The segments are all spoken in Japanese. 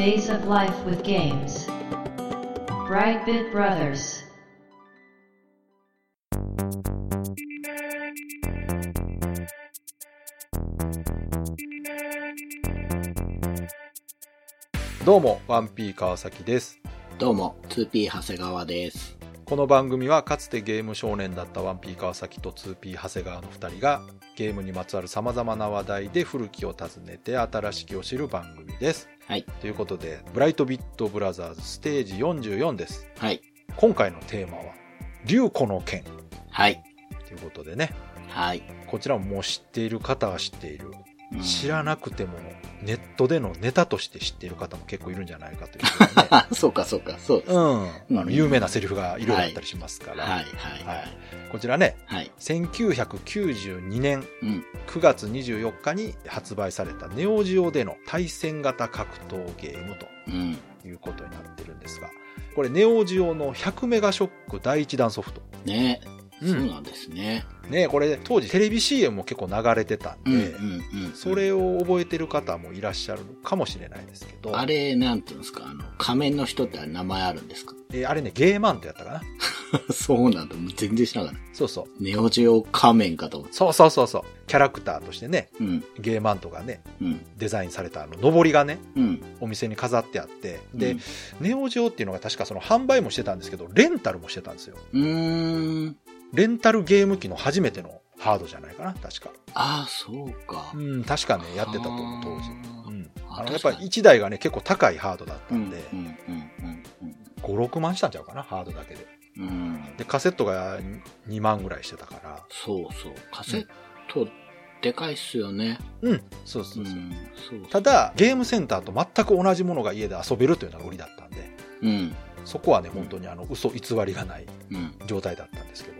Days of Life with Games. Brightbit Brothers. どうも、ワンピー川崎です。どうも、2P 長谷川です。この番組はかつてゲーム少年だったワンピー川崎と 2P 長谷川の2人がゲームにまつわる様々な話題で古きを訪ねて新しきを知る番組です。はい。ということで、ブライトビットブラザーズステージ44です。はい。今回のテーマは、竜子の剣はい。ということでね、はい。こちらももう知っている方は知っている。うん知らなくてもネットでのネタとして知っている方も結構いるんじゃないかというね。あ、そうか、そうか、そうです。うん。うんあの、有名なセリフがいろいろあったりしますから。はい、はい、ははいい。こちらね、はい。1992年うん。9月24日に発売されたネオジオでの対戦型格闘ゲームうん。ということになってるんですが、これネオジオの100メガショック第一弾ソフト。ねうんそうなんですね。ねこれ当時テレビ CM も結構流れてたんうん、で、うん、うん。それを覚えてる方もいらっしゃるかもしれないですけど、あれ、なんていうんですか、あの、仮面の人って名前あるんですか？えーあれね、ゲーマンってやったかな？そうなんだ。全然知らなかった。そうそう。ネオジオ仮面かと思って。そうそうそうそう。キャラクターとしてね、うん、ゲーマントがね、うん、デザインされたあの、上りがね、うん。お店に飾ってあって、で、うんネオジオっていうのが確かその販売もしてたんですけど、レンタルもしてたんですよ。うーん。レンタルゲーム機の初めてのハードじゃないかな、確か。ああ、そうか。うん、確かね、やってたと思う、当時。うん。ああの、やっぱ確かに1台がね、結構高いハードだったうん、んで、うん、うん、うん5、6万したんちゃうかな、ハードだけで。うん。うん。で、カセットが2万ぐらいしてたから。そうそう。カセット、でかいっすよね。うん、そうそうそう。ん、そうた、だ、ゲームセンターと全く同じものが家で遊べるというのが売りだったんで、うん、そこはね、本当にあの、嘘偽りがないうん、状態だったんですけども、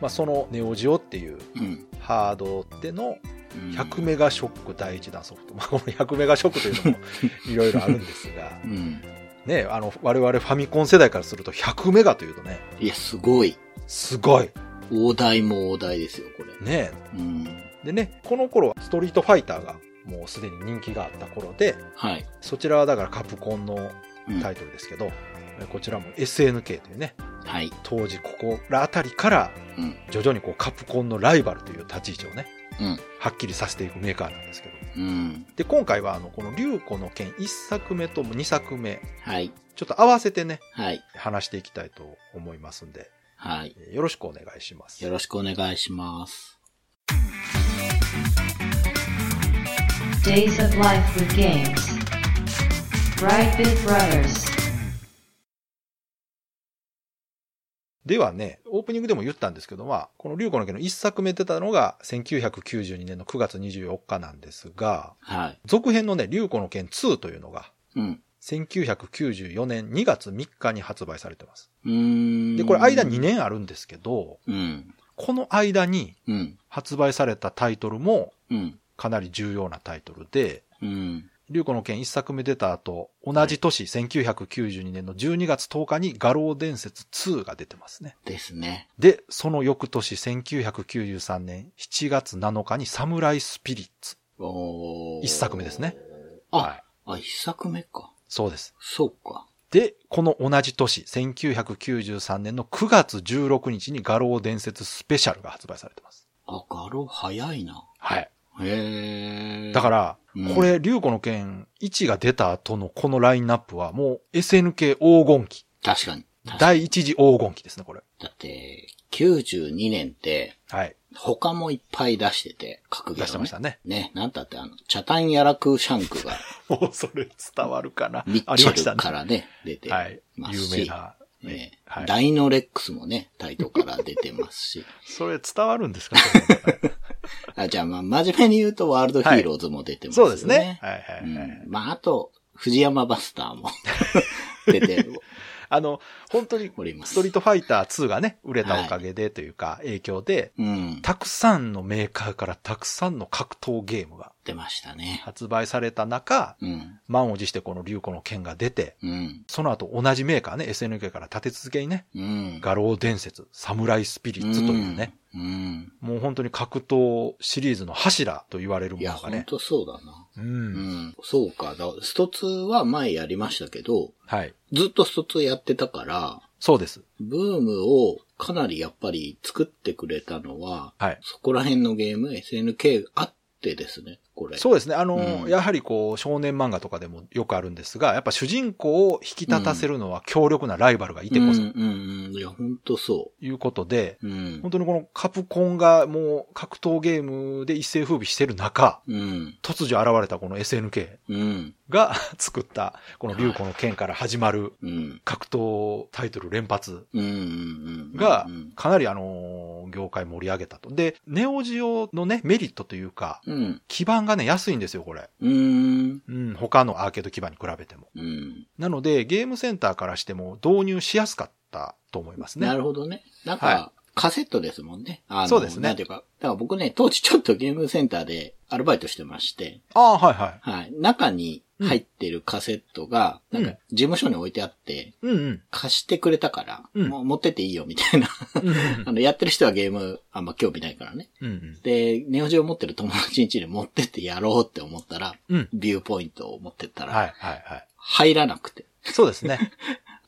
まあ、そのネオジオっていううん。ハードでのうん100メガショック第一弾ソフト。まあ、この100メガショックというのも いろいろあるんですがう、ん。ね、あの、我々ファミコン世代からすると100メガというとね、いや、すごい。すごい。大台も大台ですよ、これ。ね。うん。でね、この頃はストリートファイターがもうすでに人気があった頃で、はい。そちらはだからカプコンのうんタイトルですけど、こちらも SNK というね、はい。当時ここらあたりからうん。徐々にこうカプコンのライバルという立ち位置をね、うん。はっきりさせていくメーカーなんですけど。うん。で、今回はあの、この竜子の剣1作目と2作目、はい。ちょっと合わせてね、はい。話していきたいと思いますんで、はい。えーよろしくお願いします。よろしくお願いします。Days of Life with Games. Brightbit Brothers. ではね、オープニングでも言ったんですけど、まあ、この竜子の剣の1作目出たのが1992年の9月24日なんですが、はい。続編のね、竜子の剣2というのが、うん。1994年2月3日に発売されてます。うーん。で、これ間2。年あるんですけど、うん。この間にうん。発売されたタイトルもうん。かなり重要なタイトルで、うん。竜子の剣1作目出た後、同じ年、1992年の12月10日に画廊伝説2が出てますね。ですね。で、その翌年、1993年7月7日にサムライスピリッツ。おー一作目ですね。あ、はい。あ、一作目か。そうです。そうか。で、この同じ年、1993年の9月16日に画廊伝説スペシャルが発売されてます。あ、画廊早いな。はい。へえ。だから、うんこれ、竜子の剣1が出た後のこのラインナップはもう SNK 黄金期。確かに。確かに第一次黄金期ですね、これ。だって、92年って、はい。他もいっぱい出してて、格ゲー、ね、出してましたね。ね、なんたってあの、チャタンヤラクシャンクが、もうそれ伝わるかな。ミあッチェルりましたね。からね、出てはい。ますし、有名な。ねはいダイノレックスもね、タイトから出てますし。それ伝わるんですか？そういうの あじゃあ、まあ、真面目に言うと、ワールドヒーローズも出てますよね。そうですね。はいはいはい。うん。まあ、あと、藤山バスターも 出て あの、本当に。ストリートファイター2がね、売れたおかげでというか、影響で、うん。たくさんのメーカーからたくさんの格闘ゲームがってましたね。発売された中、うん。満を持してこの竜子の剣が出て、うん。その後同じメーカーね、SNK から立て続けにね、うん。画廊伝説、サムライスピリッツというね、うん。もう本当に格闘シリーズの柱と言われるものがね。ほんとそうだな。う。うんん。そうか。だスト2は前やりましたけど、はい。ずっとスト2やってたから、そうです。ブームをかなりやっぱり作ってくれたのは、はい。そこら辺のゲーム、SNK あってですね、これ。そうですね。あの、うんやはりこう、少年漫画とかでもよくあるんですが、やっぱ主人公を引き立たせるのは強力なライバルがいてこそ、うんうんうん。いや、ほんとそいうことで、う。うん。本当にこのカプコンがもう格闘ゲームで一世風靡してる中、うん。突如現れたこの SNK うん。が 作った、この竜子の剣から始まるうん。格闘タイトル連発。がうん、かなりあの、業界盛り上げたと。で、ネオジオのね、メリットというか、うん。基盤がね、安いんですよ、これ。うん。うん、他のアーケード基盤に比べても。うん。なので、ゲームセンターからしても導入しやすかったと思いますね。なるほどね。なんか、はカセットですもんね。あのそうですねなんていうか。だから僕ね、当時ちょっとゲームセンターでアルバイトしてまして、ああ、はいはい。はい。中に入ってるカセットが、うんなんか事務所に置いてあって。貸してくれたから、うんもう持ってっていいよみたいな。あの、やってる人はゲームあんま興味ないからね。で、ネオジオ持ってる友達ん家に持ってってやろうって思ったら、うん。ビューポイントを持ってったら。入らなくて。そうですね。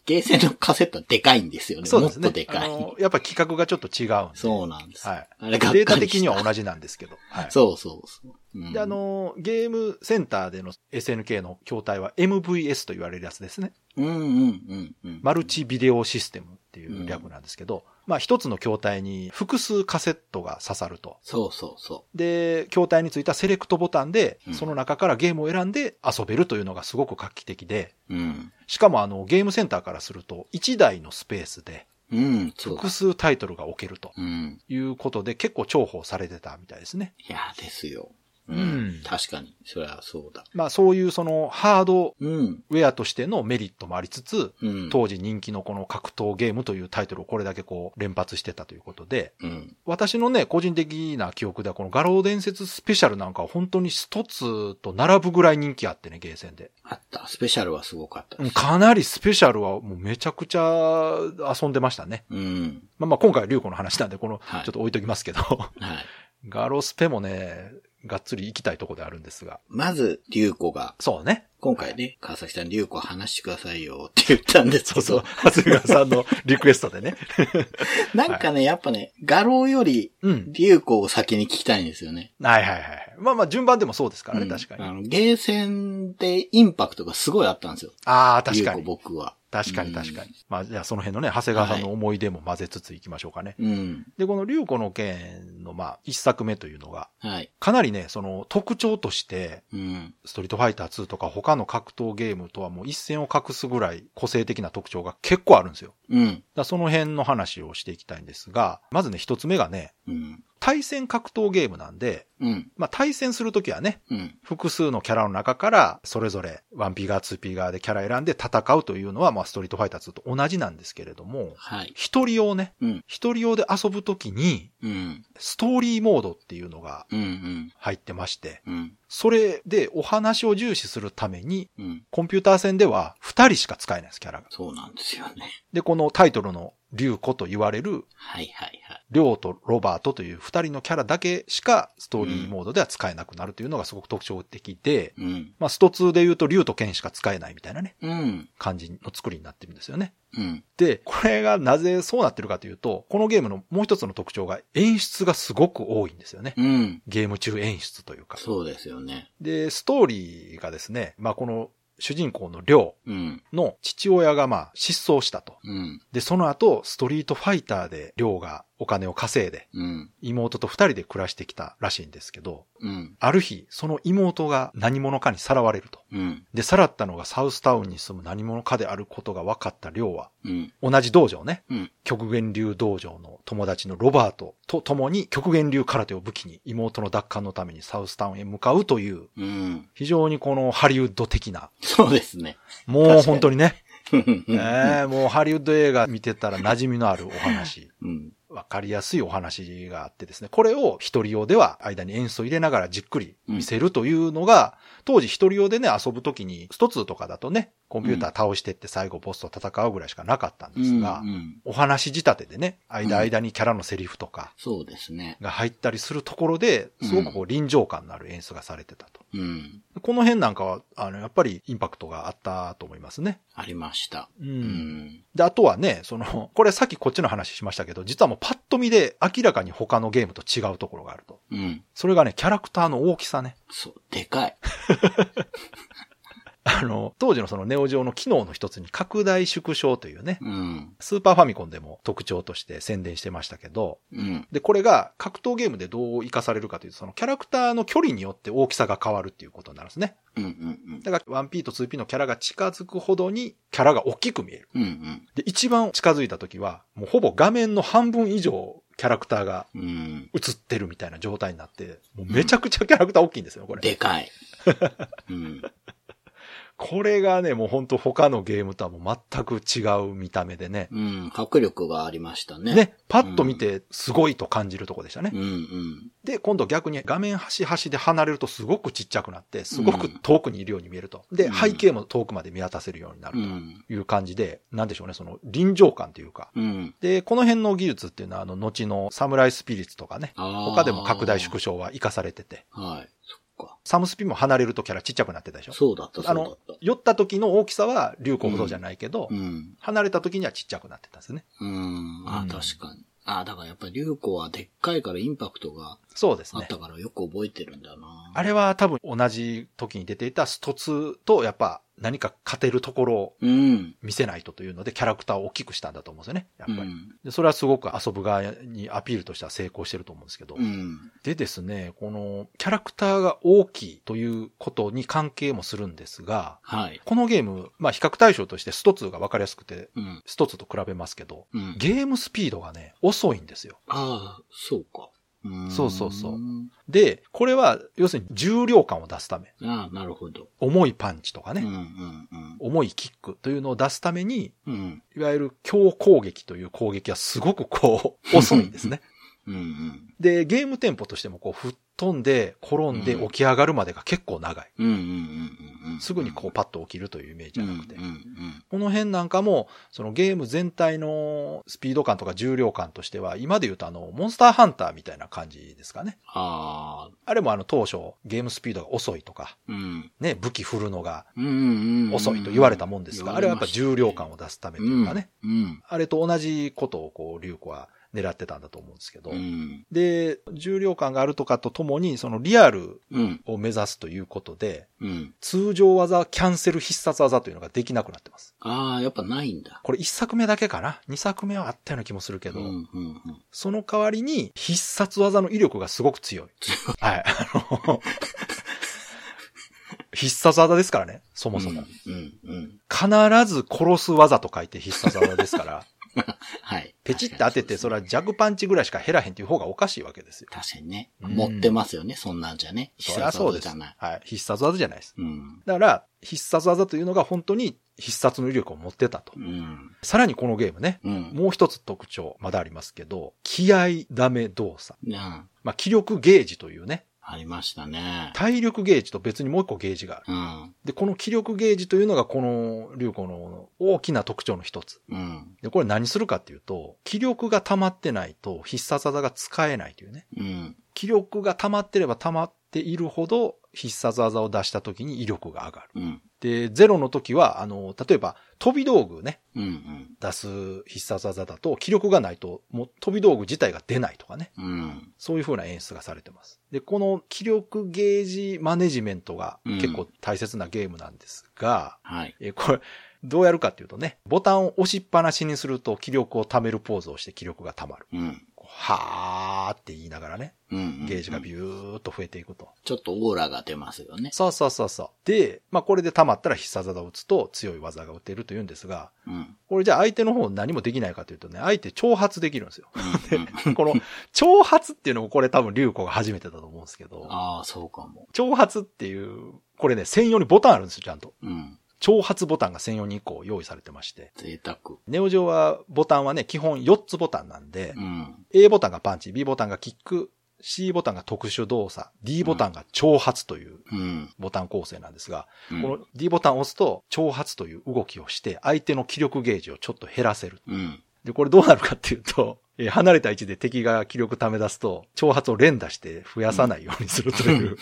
ゲーセンのカセットはでかいんですよね。そうですね。もっとでかい。やっぱ規格がちょっと違うんで。そうなんです。はい。あれデータ的には同じなんですけど。はい。そうそうそう。うんで、あ、の、ゲームセンターでの SNK の筐体は MVS と言われるやつですね。うんうんうんうん。マルチビデオシステムっていう略なんですけど、まあ一つの筐体に複数カセットが刺さると。そうそうそで、筐体についたセレクトボタンでう、んその中からゲームを選んで遊べるというのがすごく画期的で、う。うん。しかもあの、ゲームセンターからすると、1台のスペースでうん、複。数タイトルが置けるとうん。いうことで、結構重宝されてたみたいですね。いや、ですよ。ううんん。確かに。そりゃそうだ。まあそういうそのハードうん。ウェアとしてのメリットもありつつ、うん。当時人気のこの格闘ゲームというタイトルをこれだけこう連発してたということで、うん。私のね、個人的な記憶ではこの画廊伝説スペシャルなんかは本当に一つと並ぶぐらい人気あってね、ゲーセンで。あった。スペシャルはすごかったかなりスペシャルはもうめちゃくちゃ遊んでましたね。うん。まあまあ今回は竜子の話なんでこの、はいちょっと置いときますけど、はい。ガロスペもね、がっつり行きたいとこであるんですが。まず、竜子が、そうね。今回ね、川崎さん、竜子話してくださいよって言ったんですけど、そうそう。長谷川さんのリクエストでね。なんかね、やっぱね、画廊より、うん。竜子を先に聞きたいんですよね。はいはいはい。まあまあ順番でもそうですからね、うん確かに。あの、ゲーセンでインパクトがすごいあったんですよ。ああ、確か竜子に。僕は。確かに確かに。まあじゃあその辺のね、長谷川さんの思い出も混ぜつついきましょうかね。うん。で、この竜子の剣のまあ一作目というのが、はい。かなりね、その特徴として、うん。ストリートファイター2とか他の格闘ゲームとはもう一線を画すぐらい個性的な特徴が結構あるんですよ。うん。だその辺の話をしていきたいんですが、まずね、一つ目がね、うん。対戦格闘ゲームなんで、うん。まあ対戦するときはね、うん。複数のキャラの中から、それぞれ 1P 側、2P 側でキャラ選んで戦うというのは、まあ、ストリートファイター2と同じなんですけれども、はい。一人用ね、うん。一人用で遊ぶときに、うん。ストーリーモードっていうのがうん。うん。入ってまして、うん。それでお話を重視するために、うん。コンピューター戦では二人しか使えないです、キャラが。そうなんですよね。で、このタイトルの竜子と言われる、はいはいはい。リョウとロバートという二人のキャラだけしかストーリーモードでは使えなくなるというのがすごく特徴的で、うん。まあ、スト2で言うと竜と剣しか使えないみたいなね、うん。感じの作りになってるんですよね。うん。で、これがなぜそうなってるかというと、このゲームのもう一つの特徴が演出がすごく多いんですよね。うん。ゲーム中演出というか。そうですよね。で、ストーリーがですね、まあこの主人公のリョうの父親がまあ失踪したと。うん。で、その後、ストリートファイターでリョウがお金を稼いで、うん。妹と二人で暮らしてきたらしいんですけど、うん。ある日、その妹が何者かにさらわれると。うん。で、さらったのがサウスタウンに住む何者かであることが分かったリョウは、うん。同じ道場ね、うん。極限流道場の友達のロバートと共に極限流空手を武器に妹の奪還のためにサウスタウンへ向かうという、うん。非常にこのハリウッド的な、そうですね。もう本当にね、うん。ええもうハリウッド映画見てたら馴染みのあるお話。うん。わかりやすいお話があってですね、これを一人用では間に演奏入れながらじっくり見せるというのが、当時一人用でね、遊ぶときに、スト2とかだとね、コンピューター倒してって最後ボスと戦うぐらいしかなかったんですが、うんうんお話仕立てでね、間間にキャラのセリフとかそうですね。が入ったりするところで、すごくこう臨場感のある演出がされてたと。うん。この辺なんかは、あの、やっぱりインパクトがあったと思いますね。ありました。う。うんん。で、あとはね、その、これさっきこっちの話しましたけど、実はもうパッと見で明らかに他のゲームと違うところがあると。うん。それがね、キャラクターの大きさね。そう、でかい。あの、当時のそのネオジオの機能の一つに拡大縮小というね、うん。スーパーファミコンでも特徴として宣伝してましたけど、うん。で、これが格闘ゲームでどう活かされるかというと、そのキャラクターの距離によって大きさが変わるっていうことになるんですね。うん。うん。だから 1P と 2P のキャラが近づくほどにキャラが大きく見える。うん。うん。で、一番近づいた時は、もうほぼ画面の半分以上キャラクターがうん。映ってるみたいな状態になって、もうめちゃくちゃキャラクター大きいんですよ、これ。でかい。うん。これがね、もう本当他のゲームとはもう全く違う見た目でね。うん。迫力がありましたね。。ね、パッと見てすごいと感じるとこでしたね。うん。うん。で、今度逆に画面端端で離れるとすごくちっちゃくなって、すごく遠くにいるように見えると。で、うん背景も遠くまで見渡せるようになるうん。という感じで、なんでしょうね、その臨場感というか。うん。で、この辺の技術っていうのは、あの、後のサムライスピリッツとかね、他でも拡大縮小は活かされてて、はい。か。サムスピも離れるとキャラちっちゃくなってたでしょ？そうだった、そあうだっのた。、寄った時の大きさは竜子ほどじゃないけど、うん。離れた時にはちっちゃくなってたんですね。うん。あうん、確かに。あ、だからやっぱり流子はでっかいからインパクトがそうですねあった。からよく覚えてるんだな。あれは多分同じ時に出ていたスト2とやっぱ何か勝てるところをうん。見せないとというのでキャラクターを大きくしたんだと思うんですよね。やっぱり。うん。でそれはすごく遊ぶ側にアピールとしては成功してると思うんですけど。うん。でですね、このキャラクターが大きいということに関係もするんですが、はい。このゲーム、まあ比較対象としてスト2が分かりやすくて、うん。スト2と比べますけど、うん。ゲームスピードがね、遅いんですよ。ああ、そうか。そうそうそうで、これは要するに重量感を出すため、ああ、なるほど。重いパンチとかね、うんうん重いキックというのを出すために、うん。うん。いわゆる強攻撃という攻撃はすごくこう、遅いんですね。うんうん。で、ゲームテンポとしてもこう、吹っ飛んで、転んで起き上がるまでが結構長い。うんうんうんうんうん。すぐにこう、パッと起きるというイメージじゃなくて。うんうんこの辺なんかも、そのゲーム全体のスピード感とか重量感としては、今で言うとあの、モンスターハンターみたいな感じですかね。ああ、あれもあの、当初、ゲームスピードが遅いとか、うん。ね、武器振るのがうんうんうん。遅いと言われたもんですが、あれはやっぱ重量感を出すためというかね。うん。あれと同じことをこう、リュウコは狙ってたんだと思うんですけど。うん。で、重量感があるとかとともに、そのリアルうん。を目指すということで、うん。通常技、キャンセル必殺技というのができなくなってます。ああ、やっぱないんだ。これ一作目だけかな？二作目はあったような気もするけど、うんうんうん。その代わりに必殺技の威力がすごく強い。はい。あの、必殺技ですからね、そもそも。うんうん。必ず殺す技と書いて必殺技ですから、はい。ペチって当てて、それは弱パンチぐらいしか減らへんっていう方がおかしいわけですよ。確かにね。うん持ってますよね、そんなんじゃね。必殺技じゃない。はい。必殺技じゃないです。うん。だから、必殺技というのが本当に必殺の威力を持ってたとう。ん。さらにこのゲームね、うん。もう一つ特徴、まだありますけど、気合ダメ動作。うん。まあ、気力ゲージというね、ありましたね。体力ゲージと別にもう一個ゲージがある。うん。で、この気力ゲージというのがこの流行の大きな特徴の一つ。うん。で、これ何するかっていうと、気力が溜まってないと必殺技が使えないというね。うん。気力が溜まってれば溜まっているほど必殺技を出した時に威力が上がる。うん。で、ゼロの時は、あの、例えば飛び道具ね、うん。出す必殺技だと気力がないともう飛び道具自体が出ないとかね。うん。そういう風な演出がされてます。で、この気力ゲージマネジメントが結構大切なゲームなんですが、はい。えーこれ、どうやるかっていうとね、ボタンを押しっぱなしにすると気力を貯めるポーズをして気力が貯まる。うん。はーって言いながらね、うん。ゲージがビューっと増えていくと。ちょっとオーラが出ますよね。そうそうそうそう。で、まあこれで溜まったら必殺技を打つと強い技が打てるというんですが、うん。これじゃあ相手の方何もできないかというとね、相手挑発できるんですよ。うん。この挑発っていうのもこれ多分竜子が初めてだと思うんですけど、ああ、そうかも。挑発っていう、これね、専用にボタンあるんですよ、ちゃんと。うん。挑発ボタンが専用に1個用意されてまして、贅沢。ネオ上はボタンはね、基本4つボタンなんでう、ん。A ボタンがパンチ、B ボタンがキック、C ボタンが特殊動作、D ボタンが挑発といううん。ボタン構成なんですが、うんこの D ボタンを押すと挑発という動きをして相手の気力ゲージをちょっと減らせる。うん。で、これどうなるかっていうと、えー離れた位置で敵が気力溜め出すと、挑発を連打して増やさないようにするという。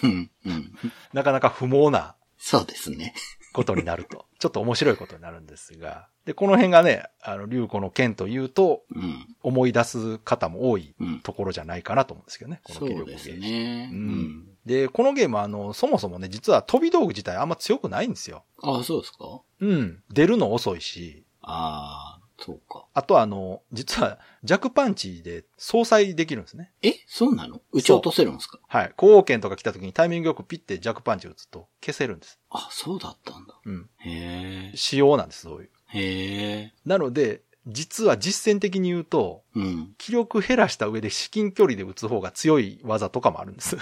なかなか不毛なそうですね。ことになると。ちょっと面白いことになるんですが。で、この辺がね、あの、竜子の剣というと、うん。思い出す方も多いうん。ところじゃないかなと思うんですけどね。この気そうです。ね。ううんん。で、このゲームはあの、そもそもね、実は飛び道具自体あんま強くないんですよ。ああ、そうですか？うん。出るの遅いし、ああ、そうか。あとはあの、実は弱パンチで相殺できるんですね。え？そうなの？撃ち落とせるんですか？はい。後王剣とか来た時にタイミングよくピッて弱パンチ打つと消せるんです。あ、そうだったんだ。うん。へえ。仕様なんです、そういう。へえ。なので、実は実践的に言うと、うん。気力減らした上で至近距離で打つ方が強い技とかもあるんです。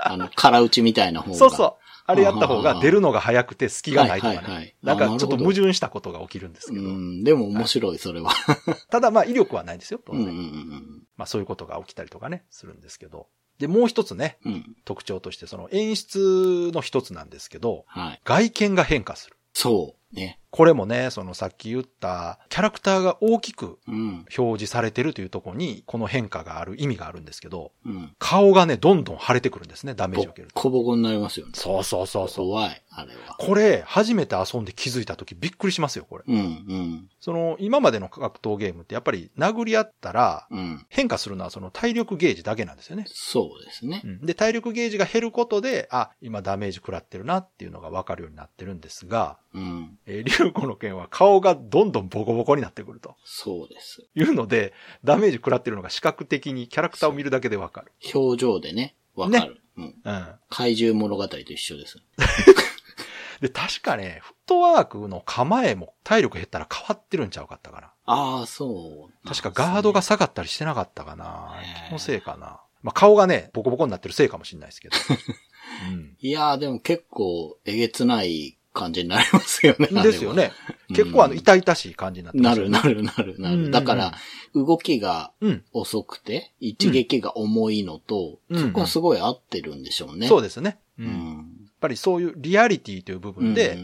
あの、空打ちみたいな方が。そうそう。あれやった方が出るのが早くて隙がないとかね。はいはいはいなんかちょっと矛盾したことが起きるんですけど。うん。でも面白い、それは。ただまあ威力はないんですよ、当うん然。うんうんまあそういうことが起きたりとかね、するんですけど。で、もう一つね。特徴としてその演出の一つなんですけど、はい。外見が変化する。そう。ね。これもね、そのさっき言ったキャラクターが大きくうん。表示されてるというところに、この変化がある意味があるんですけど、うん。顔がね、どんどん腫れてくるんですね、ダメージを受けると。コボコになりますよね。そうそうそうそう。怖い、あれは。これ、初めて遊んで気づいた時びっくりしますよ、これ。うん、うん、その、今までの格闘ゲームってやっぱり殴り合ったら、うん。変化するのはその体力ゲージだけなんですよね。そうですねう。んで、体力ゲージが減ることで、あ、今ダメージ食らってるなっていうのがわかるようになってるんですが、うん。えー、リュウコの剣は顔がどんどんボコボコになってくるとそうです。いうので、ダメージ食らってるのが視覚的にキャラクターを見るだけでわかる。表情でね、わかる。うん。うん。怪獣物語と一緒です。で、確かね、フットワークの構えも体力減ったら変わってるんちゃうかったかな。ああ、そう。確かガードが下がったりしてなかったかな。気のせいかな。まあ、顔がね、ボコボコになってるせいかもしれないですけど。いやーでも結構えげつない感じになりますよね。うん。ですよね。うん結構あの、痛々しい感じになってなますよね。るなるなるなうんうんうんる。だから、動きがうん。遅くて、一撃が重いのと、うんそこはすごい合ってるんでしょうね。そうですね。う。うんやっん。ぱりそういうリアリティという部分で、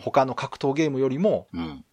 他の格闘ゲームよりも。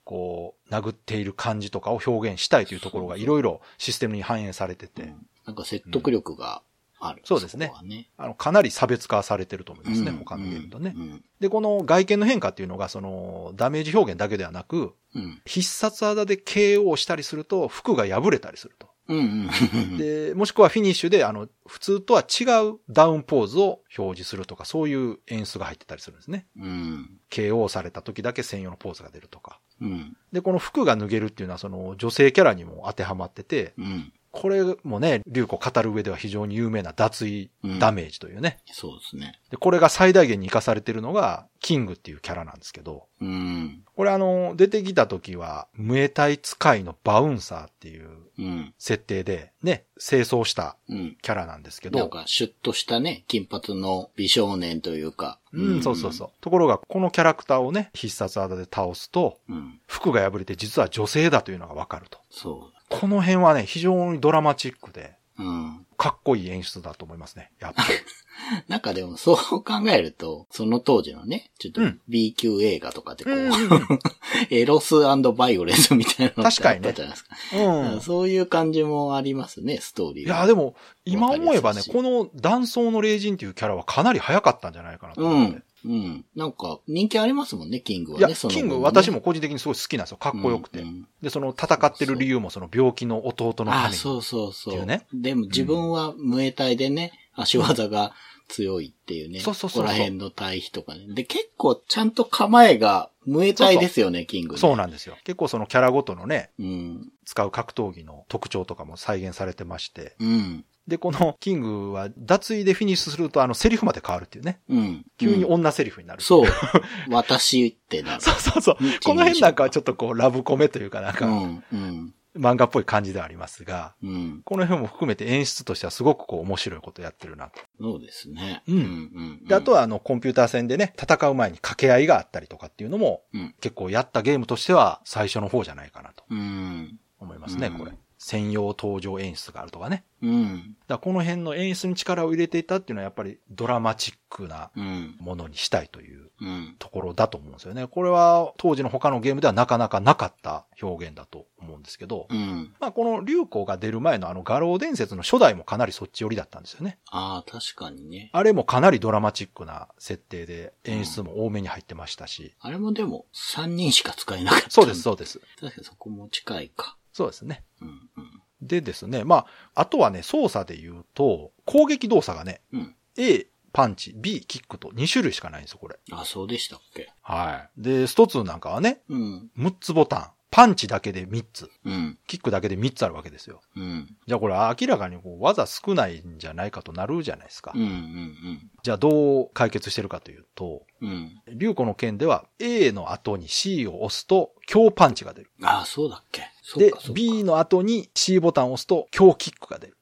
こう、殴っている感じとかを表現したいというところがいろいろシステムに反映されてて、なんか説得力がある。そうですねね。あの、かなり差別化されてると思いますね、うん他のゲームとね。うん。で、この外見の変化っていうのが、その、ダメージ表現だけではなく、うん。必殺技で KO したりすると、服が破れたりすると。うんうんうん。で、もしくはフィニッシュで、あの、普通とは違うダウンポーズを表示するとか、そういう演出が入ってたりするんですね。うん。KO された時だけ専用のポーズが出るとか。うん。で、この服が脱げるっていうのは、その、女性キャラにも当てはまってて、うん。これもね、竜子語る上では非常に有名な脱衣ダメージというね。そうですね。で、これが最大限に活かされてるのが、キングっていうキャラなんですけど、うん。これあの、出てきた時は、ムエタイ使いのバウンサーっていううん。設定で、ね、清掃したうん。キャラなんですけど、なんか、シュッとしたね、金髪の美少年というか。うん、そうそうそう。ところが、このキャラクターをね、必殺技で倒すと、う。うん。服が破れて実は女性だというのがわかると。そこの辺はね、非常にドラマチックで、う。ん。かっこいい演出だと思いますね。やっぱり。なんかでもそう考えると、その当時のね、ちょっとうん B 級映画とかってこう、うん エロスバイオレンスみたいなのってあったじゃないですか。うん。そういう感じもありますね、ストーリーが。いや、でも、今思えばね、この断層の霊人っていうキャラはかなり早かったんじゃないかなとう思って。ん。うん。なんか、人気ありますもんね、キングいや、はね、そのキング、私も個人的にすごい好きなんですよ。かっこよくて。うんうんで、その戦ってる理由もその病気の弟のたああ、めに。そうそうそう。っていうねでも自分は無栄体でね、足技が強いっていうね。そうそうそうそうここら辺の対比とかね。で、結構ちゃんと構えが無栄体ですよね、キングね。そうなんですよ。結構そのキャラごとのね、うん。使う格闘技の特徴とかも再現されてまして。うん。で、このキングは脱衣でフィニッシュするとあのセリフまで変わるっていうね。うん。急にうん女セリフになる。そう。私ってなる。そうそうそううん。この辺なんかはちょっとこうラブコメというかなんか、うん。うん。漫画っぽい感じではありますが、うん。この辺も含めて演出としてはすごくこう面白いことやってるなと。そうですね。うんうん。で、あとはあの、コンピューター戦でね、戦う前に掛け合いがあったりとかっていうのも、うん。結構やったゲームとしては最初の方じゃないかなとうん。思いますね、うんこれ。専用登場演出があるとかね。うん。だこの辺の演出に力を入れていたっていうのはやっぱりドラマチックなうん。ものにしたいといううん。ところだと思うんですよね。これは当時の他のゲームではなかなかなかった表現だと思うんですけど、うん。まあこの流行が出る前のあの画廊伝説の初代もかなりそっち寄りだったんですよね。ああ、確かにね。あれもかなりドラマチックな設定で演出も多めに入ってましたし。あれもでも3人しか使えなかった。そうです、。そうです。確かにそこも近いか。そうですね。うん。うん。でですね、まあ、あとはね、操作で言うと、攻撃動作がね、うん。A、パンチ、B、キックと2種類しかないんですよ、これ。あ、そうでしたっけ？はい。で、スト2なんかはね、うん。6つボタン。パンチだけで3つ。うん。キックだけで3つあるわけですよ。うん。じゃあこれ明らかにこう技少ないんじゃないかとなるじゃないですか。うん。うん。じゃあどう解決してるかというと、うん。竜子の剣では A の後に C を押すと強パンチが出る。ああ、そうだっけ？で。B の後に C ボタンを押すと強キックが出る。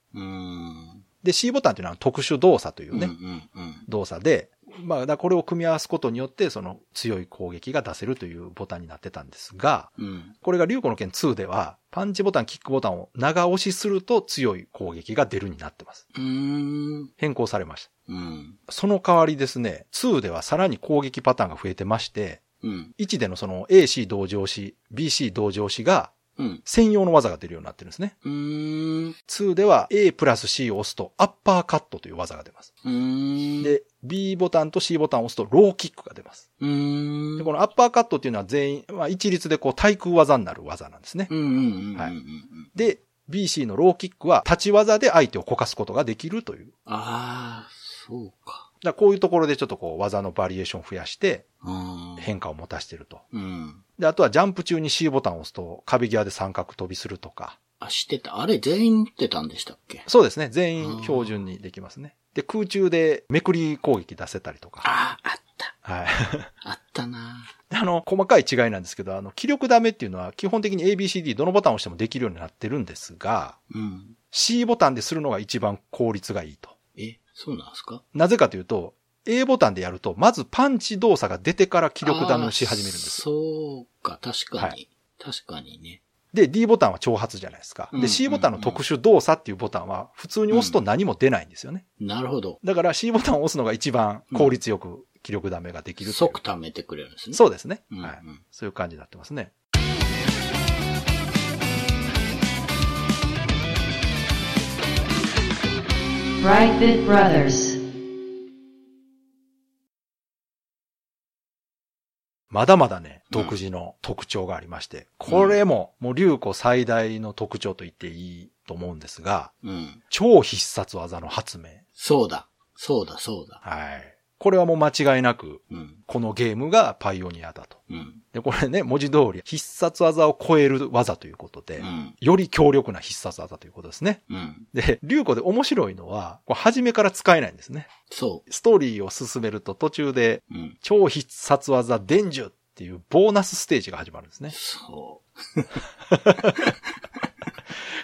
で、C ボタンっていうのは特殊動作というね、うんうんうん。動作で、まあ、これを組み合わすことによって、その強い攻撃が出せるというボタンになってたんですが、うん。これが竜子の剣2では、パンチボタン、キックボタンを長押しすると強い攻撃が出るになってます。変更されました。うん。その代わりですね、2ではさらに攻撃パターンが増えてまして、うん。1でのその AC 同乗し、BC 同乗しがうん。専用の技が出るようになってるんですね。うーん。2では A プラス C を押すとアッパーカットという技が出ます。うーん。、で、B ボタンと C ボタンを押すとローキックが出ます。で、このアッパーカットっていうのは全員、まあ、一律でこう対空技になる技なんですね。で、BC のローキックは立ち技で相手をこかすことができるという。ああ、そうか。だこういうところでちょっとこう技のバリエーションを増やしてうん。変化を持たしてると。うん。で、あとはジャンプ中に C ボタンを押すと壁際で三角飛びするとか。あ、してた。あれ全員持ってたんでしたっけ？そうですね。全員標準にできますね。で、空中でめくり攻撃出せたりとか。ああ、あった。はい。あったなあの、細かい違いなんですけど、あの、気力ダメっていうのは基本的に ABCD どのボタンを押してもできるようになってるんですが、うん。C ボタンでするのが一番効率がいいと。え、そうなんですか？なぜかというと、A ボタンでやると、まずパンチ動作が出てから気力ダメをし始めるんです。そうか、確かに。はい確かにね。で、D ボタンは挑発じゃないですか。で、うん C ボタンの特殊動作っていうボタンは普通に押すと何も出ないんですよね。なるほど。だから C ボタンを押すのが一番効率よく気力ダメができるう。即貯めてくれるんですね。そうですね。うんうんはい。そういう感じになってますね。Brightbit Brothers. まだまだね、独自の特徴がありまして、これももう流子最大の特徴と言っていいと思うんですが、うん。超必殺技の発明。そうだ。そうだ、そうだ。はい。これはもう間違いなく、うん。このゲームがパイオニアだと。うん。で、これね、文字通り必殺技を超える技ということで、うん。より強力な必殺技ということですね。うん。で、流子で面白いのは、これ初めから使えないんですね。そストーリーを進めると途中で。超必殺技伝授っていうボーナスステージが始まるんですね。そ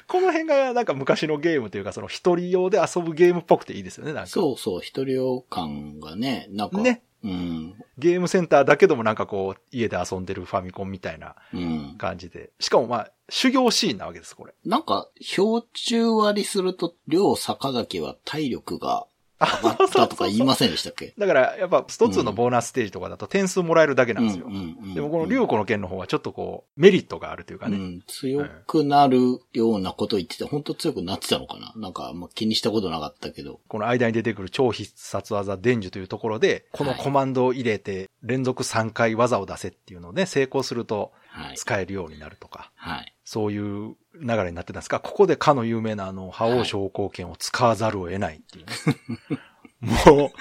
この辺がなんか昔のゲームというかその一人用で遊ぶゲームっぽくていいですよね、なんう。か。そうそう、一人用感がね、なんか。ね。うん。ゲームセンターだけどもなんかこう、家で遊んでるファミコンみたいなうん。感じで。しかもまあ、修行シーンなわけです、これ。なんか、標中割りすると、両坂崎は体力が上がったとか言いませんでしたっけ？だから、やっぱ、スト2のボーナスステージとかだと点数もらえるだけなんですよ。うんうんうんでもこの竜子の剣の方はちょっとこう、メリットがあるというかね。うん、強くなるようなこと言ってて、本当強くなってたのかな？なんか、ま気にしたことなかったけど。この間に出てくる超必殺技伝授というところで、このコマンドを入れて連続3回技を出せっていうのをね、成功するとはい。使えるようになるとか、はい。そういう流れになってたんですが、ここでかの有名なあの、覇王昇降剣を使わざるを得ないっていうね。も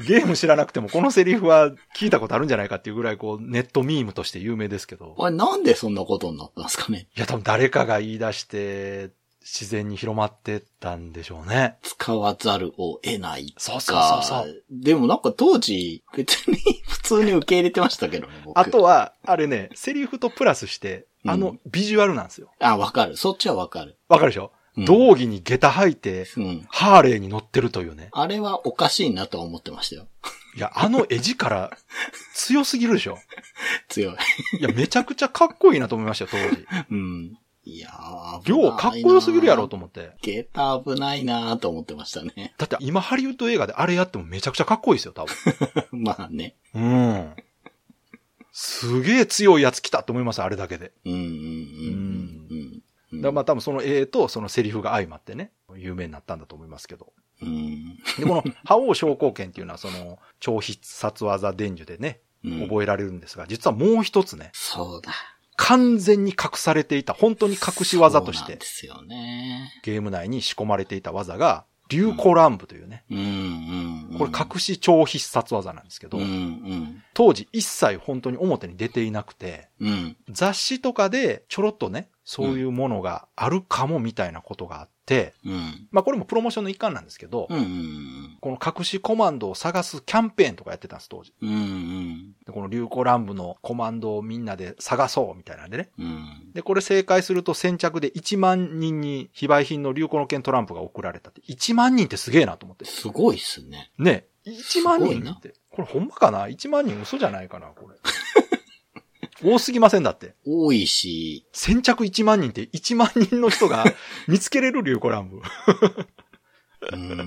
う、ゲーム知らなくてもこのセリフは聞いたことあるんじゃないかっていうぐらいこう、ネットミームとして有名ですけど、あれ、なんでそんなことになったんですかね？いや多分誰かが言い出して、自然に広まってったんでしょうね。使わざるを得ないか。そうそうそうそうでもなんか当時、別に 普通に受け入れてましたけどね、僕。あとは、あれね、セリフとプラスして、あのビジュアルなんですよ。あ、わかる。そっちはわかる。わかるでしょ、うん道着に下駄履いて、うん。ハーレーに乗ってるというね。あれはおかしいなとは思ってましたよ。いや、あの絵力、強すぎるでしょ？強い。いや、めちゃくちゃかっこいいなと思いましたよ、当時。うん。いやー、危りょうかっこよすぎるやろと思って。ゲータ危ないなーと思ってましたね。だって今ハリウッド映画であれやってもめちゃくちゃかっこいいですよ、多分。まあね。うん。すげえ強いやつ来たと思います、あれだけで。うんうんうん。だまあ多分その絵とそのセリフが相まってね、有名になったんだと思いますけど。うん。で、この、覇王昇降拳っていうのはその、超必殺技伝授でね、うん覚えられるんですが、実はもう一つね、そうだ。完全に隠されていた、本当に隠し技としてで、すよね。ゲーム内に仕込まれていた技が、竜コ乱舞というね。これ隠し超必殺技なんですけど。当時一切本当に表に出ていなくて、うん。雑誌とかでちょろっとね、そういうものがあるかもみたいなことがあって、うん。まあこれもプロモーションの一環なんですけど、うんうんこの隠しコマンドを探すキャンペーンとかやってたんです、当時。うん。うんでこの流行乱舞のコマンドをみんなで探そうみたいなんでね。うん。うん。で、これ正解すると先着で1万人に非売品の流行の剣トランプが送られたって。1万人ってすげえなと思って。すごいっすね。ね。1万人って。これほんまかな ?1 万人嘘じゃないかなこれ。多すぎませんだって。多いし、先着1万人って1万人の人が 見つけれる流行乱舞。うー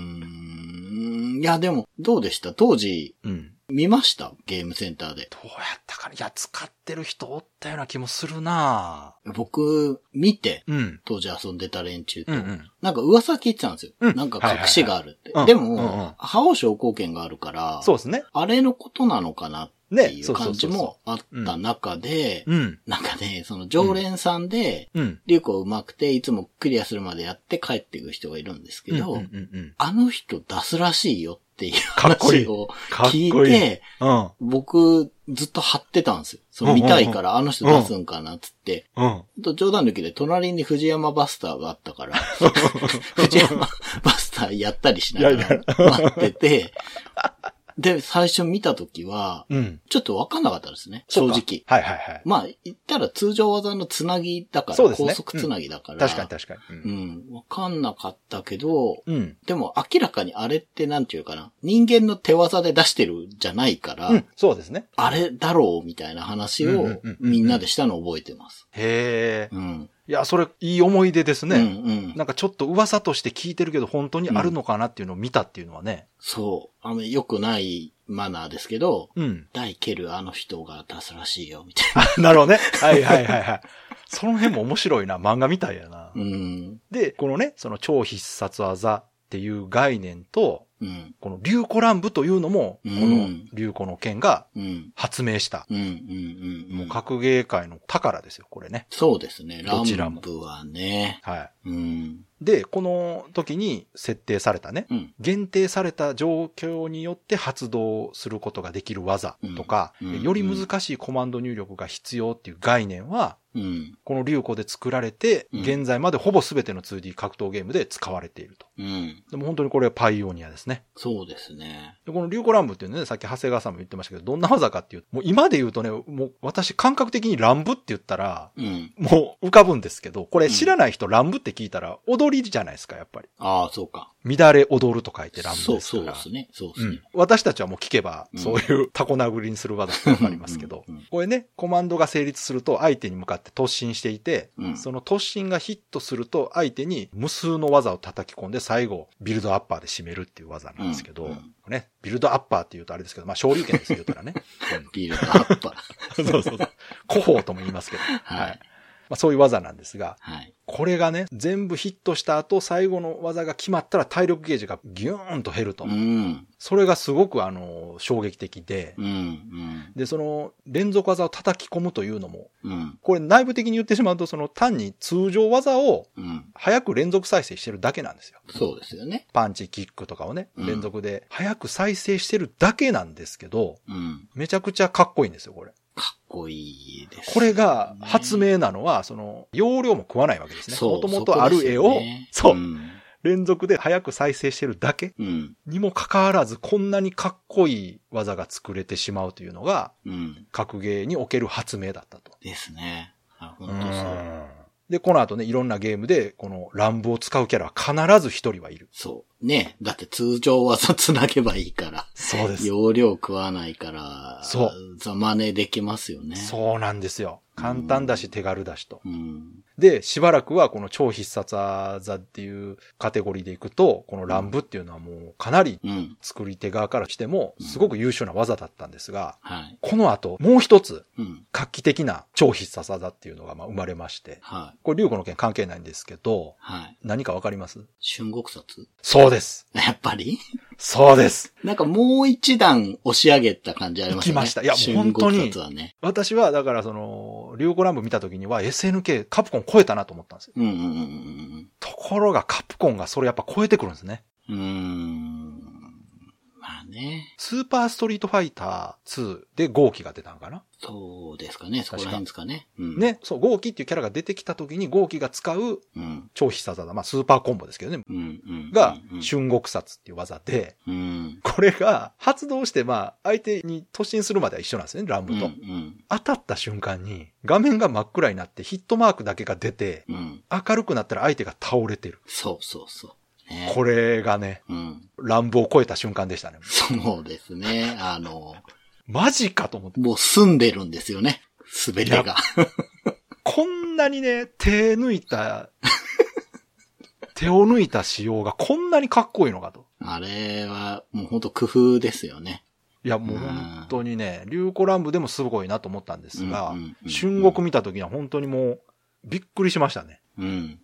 ん。いや、でも、どうでした？当時、うん。見ました？ゲームセンターで。どうやったかな？いや、使ってる人おったような気もするな僕、見て、うん。当時遊んでた連中と、うんうん。なんか噂聞いてたんですよ。うんなんか隠しがあるって。はいはいはいでも、うんうんうん覇王昇降券があるから、そうですね。あれのことなのかなってねい。うそう感じもあった中で、うん。なんかね、その常連さんで、うん。リュウコ上手くて、いつもクリアするまでやって帰っていく人がいるんですけど、うんうんうんあの人出すらしいよっていう話をかっこいい聞いて、うん。僕、ずっと貼ってたんですよ。そう見たいから、あの人出すんかなっつって。うん。ほんと冗談抜きで、隣に藤山バスターがあったから、藤山バスターやったりしながら待ってて、で、最初見たときは、うん。ちょっとわかんなかったですね、正直。はいはいはい。まあ、言ったら通常技のつなぎだから、ね高速つなぎだから。確かに確かに。う。ん、わかんなかったけど、うん。でも明らかにあれってなんていうかな、人間の手技で出してるじゃないから、うん。そうですね。あれだろうみたいな話をうんうんうんうんみんなでしたのを覚えてます。へえ。うん。いや、それ、いい思い出ですね。うんうん。なんかちょっと噂として聞いてるけど、本当にあるのかなっていうのを見たっていうのはね。そう。あの、良くないマナーですけど、うん。大蹴るあの人が出すらしいよ、みたいな。なるほどね。はいはいはいはい。その辺も面白いな。漫画みたいやな。うん。で、このね、その超必殺技っていう概念と、うん。この竜子乱舞というのも、こうんの竜子の剣がうん。発明した。うん。うん。うん。もう格ゲー界の宝ですよ、これね。そうですね。ラどちらもンプはね。はうん。い。で、この時に設定されたね、うん。限定された状況によって発動することができる技とか、より難しいコマンド入力が必要っていう概念は、うん。この竜子で作られて、うん現在までほぼ全ての 2D 格闘ゲームで使われていると。うん。でも本当にこれはパイオニアですね。そうですね。でこの竜子乱舞っていうのね、さっき長谷川さんも言ってましたけど、どんな技かっていうと、もう今で言うとね、もう私感覚的に乱舞って言ったら、うん。もう浮かぶんですけど、これ知らない人乱舞って聞いたら踊りじゃないですか、やっぱり。ああ、そうか。乱れ踊ると書いて乱舞そう、ですから。そうですね。そうですねうん。私たちはもう聞けば、そういうタコ殴りにする技ってわかりますけどうん、これね、コマンドが成立すると相手に向かって突進していて、うんその突進がヒットすると相手に無数の技を叩き込んで最後、ビルドアッパーで締めるっていう技なんですけど、うんうんね、ビルドアッパーって言うとあれですけど、まあ、昇竜拳ですよ、言うたらね。ビルドアッパー。そうそうそう。古法とも言いますけど。はいまあ、そういう技なんですが、はい。これがね、全部ヒットした後、最後の技が決まったら体力ゲージがギューンと減ると。うん。それがすごくあの、衝撃的で、うん。うん。で、その、連続技を叩き込むというのも、うん。これ内部的に言ってしまうと、その単に通常技をうん。早く連続再生してるだけなんですよ。そうですよね。パンチ、キックとかをね、うん連続で早く再生してるだけなんですけど、うん。めちゃくちゃかっこいいんですよ、これ。かっこいいです、これが発明なのは、その、容量も食わないわけですね。もともとある絵を、そう、ん。連続で早く再生してるだけうん。にもかかわらず、こんなにかっこいい技が作れてしまうというのが、うん。格ゲーにおける発明だったと。ですね。あ、本当そう。で、この後ね、いろんなゲームで、この乱舞を使うキャラは必ず一人はいる。そう。ね。だって通常技つなげばいいから。そうで。容量食わないから。そう。ざまねできますよね。そうなんですよ。簡単だし手軽だしと。うん。で、しばらくはこの超必殺技っていうカテゴリーでいくと、この乱舞っていうのはもうかなりうん。作り手側からしても、すごく優秀な技だったんですが、はい。この後、もう一つ、うん。画期的な超必殺技っていうのがまあ生まれまして、はい。これ、竜子の剣関係ないんですけど、はい。何かわかります？春国殺？そうです。やっぱり？そうです。なんかもう一段押し上げた感じありますよね。行きましたいやもう春本当に。私は、だからその、竜子乱舞見た時には SNK カプコン超えたなと思ったんですよ。うんうんうんところがカプコンがそれやっぱ超えてくるんですね。うんね。スーパーストリートファイター2で号機が出たのかな？そうですかね。そこら辺ですかね。うん。。ね、そう、号機っていうキャラが出てきた時に号機が使ううん。超必殺技、まあスーパーコンボですけどね、うん。うん。がうん、春国殺っていう技で、うん。これが発動してまあ相手に突進するまでは一緒なんですね、乱うん。舞と。うん。当たった瞬間に画面が真っ暗になってヒットマークだけが出て、うん。明るくなったら相手が倒れてる。そうそうそう。ね。これがね、うん。乱舞を超えた瞬間でしたね。そうですね。あの、マジかと思って。もう住んでるんですよね。すべてが。こんなにね、手抜いた、手を抜いた仕様がこんなにかっこいいのかと。あれは、もう本当工夫ですよね。いや、もう本当にね、竜子乱舞でもすごいなと思ったんですがうんうんうんう、ん春国見た時には本当にもう、びっくりしましたね。うん。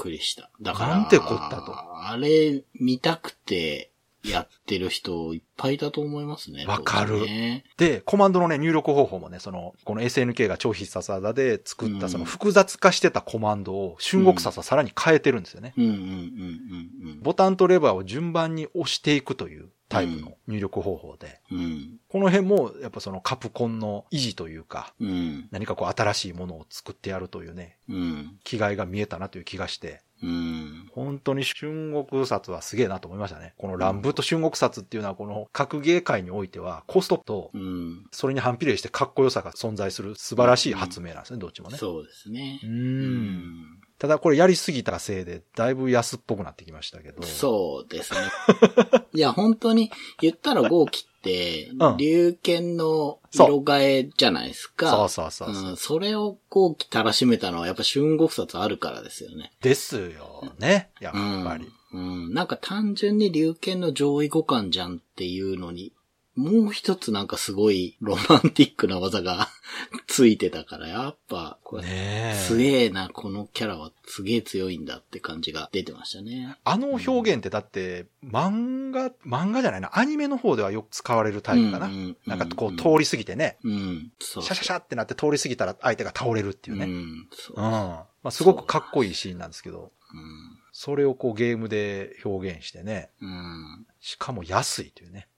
くりした。だから、なんてこったと。あれ、見たくて、やってる人いっぱいだと思いますね。わかる。ね。で、コマンドのね、入力方法もね、その、この SNK が超必殺技で作っうん。たその複雑化してたコマンドを春国殺はさらに変えてるんですよね。うん。うん。うん。うん。ボタンとレバーを順番に押していくというタイプの入力方法で、うん。うん。この辺もやっぱそのカプコンの維持というか、うん。何かこう新しいものを作ってやるというね、うん。気概が見えたなという気がして、うん。本当に春国殺はすげえなと思いましたね。この乱舞と春国殺っていうのはこの格ゲー界においてはコストとうん。それに反比例してかっこよさが存在する素晴らしい発明なんですね、どっちもね。そうですねう。。うんただこれやりすぎたせいでだいぶ安っぽくなってきましたけど。そうですね。いや、本当に、言ったら号機ってうん、龍剣の色替えじゃないですか。そうそうそうそううん。それを号機たらしめたのは、やっぱ春国殺あるからですよね。ですよね。やっうん。ぱり。うん。なんか単純に龍剣の上位互換じゃんっていうのに、もう一つなんかすごいロマンティックな技が ついてたから、やっぱ、これ、ねえ。すげえな、このキャラはすげえ強いんだって感じが出てましたね。あの表現ってだって、漫画、漫画じゃないな、アニメの方ではよく使われるタイプかな。うんうんうんなんかこう通り過ぎてね、うん。そうシャシャシャってなって通り過ぎたら相手が倒れるっていうね。うん。うん。そう。まあすごくかっこいいシーンなんですけど、うん。それをこうゲームで表現してね、うん。しかも安いというね。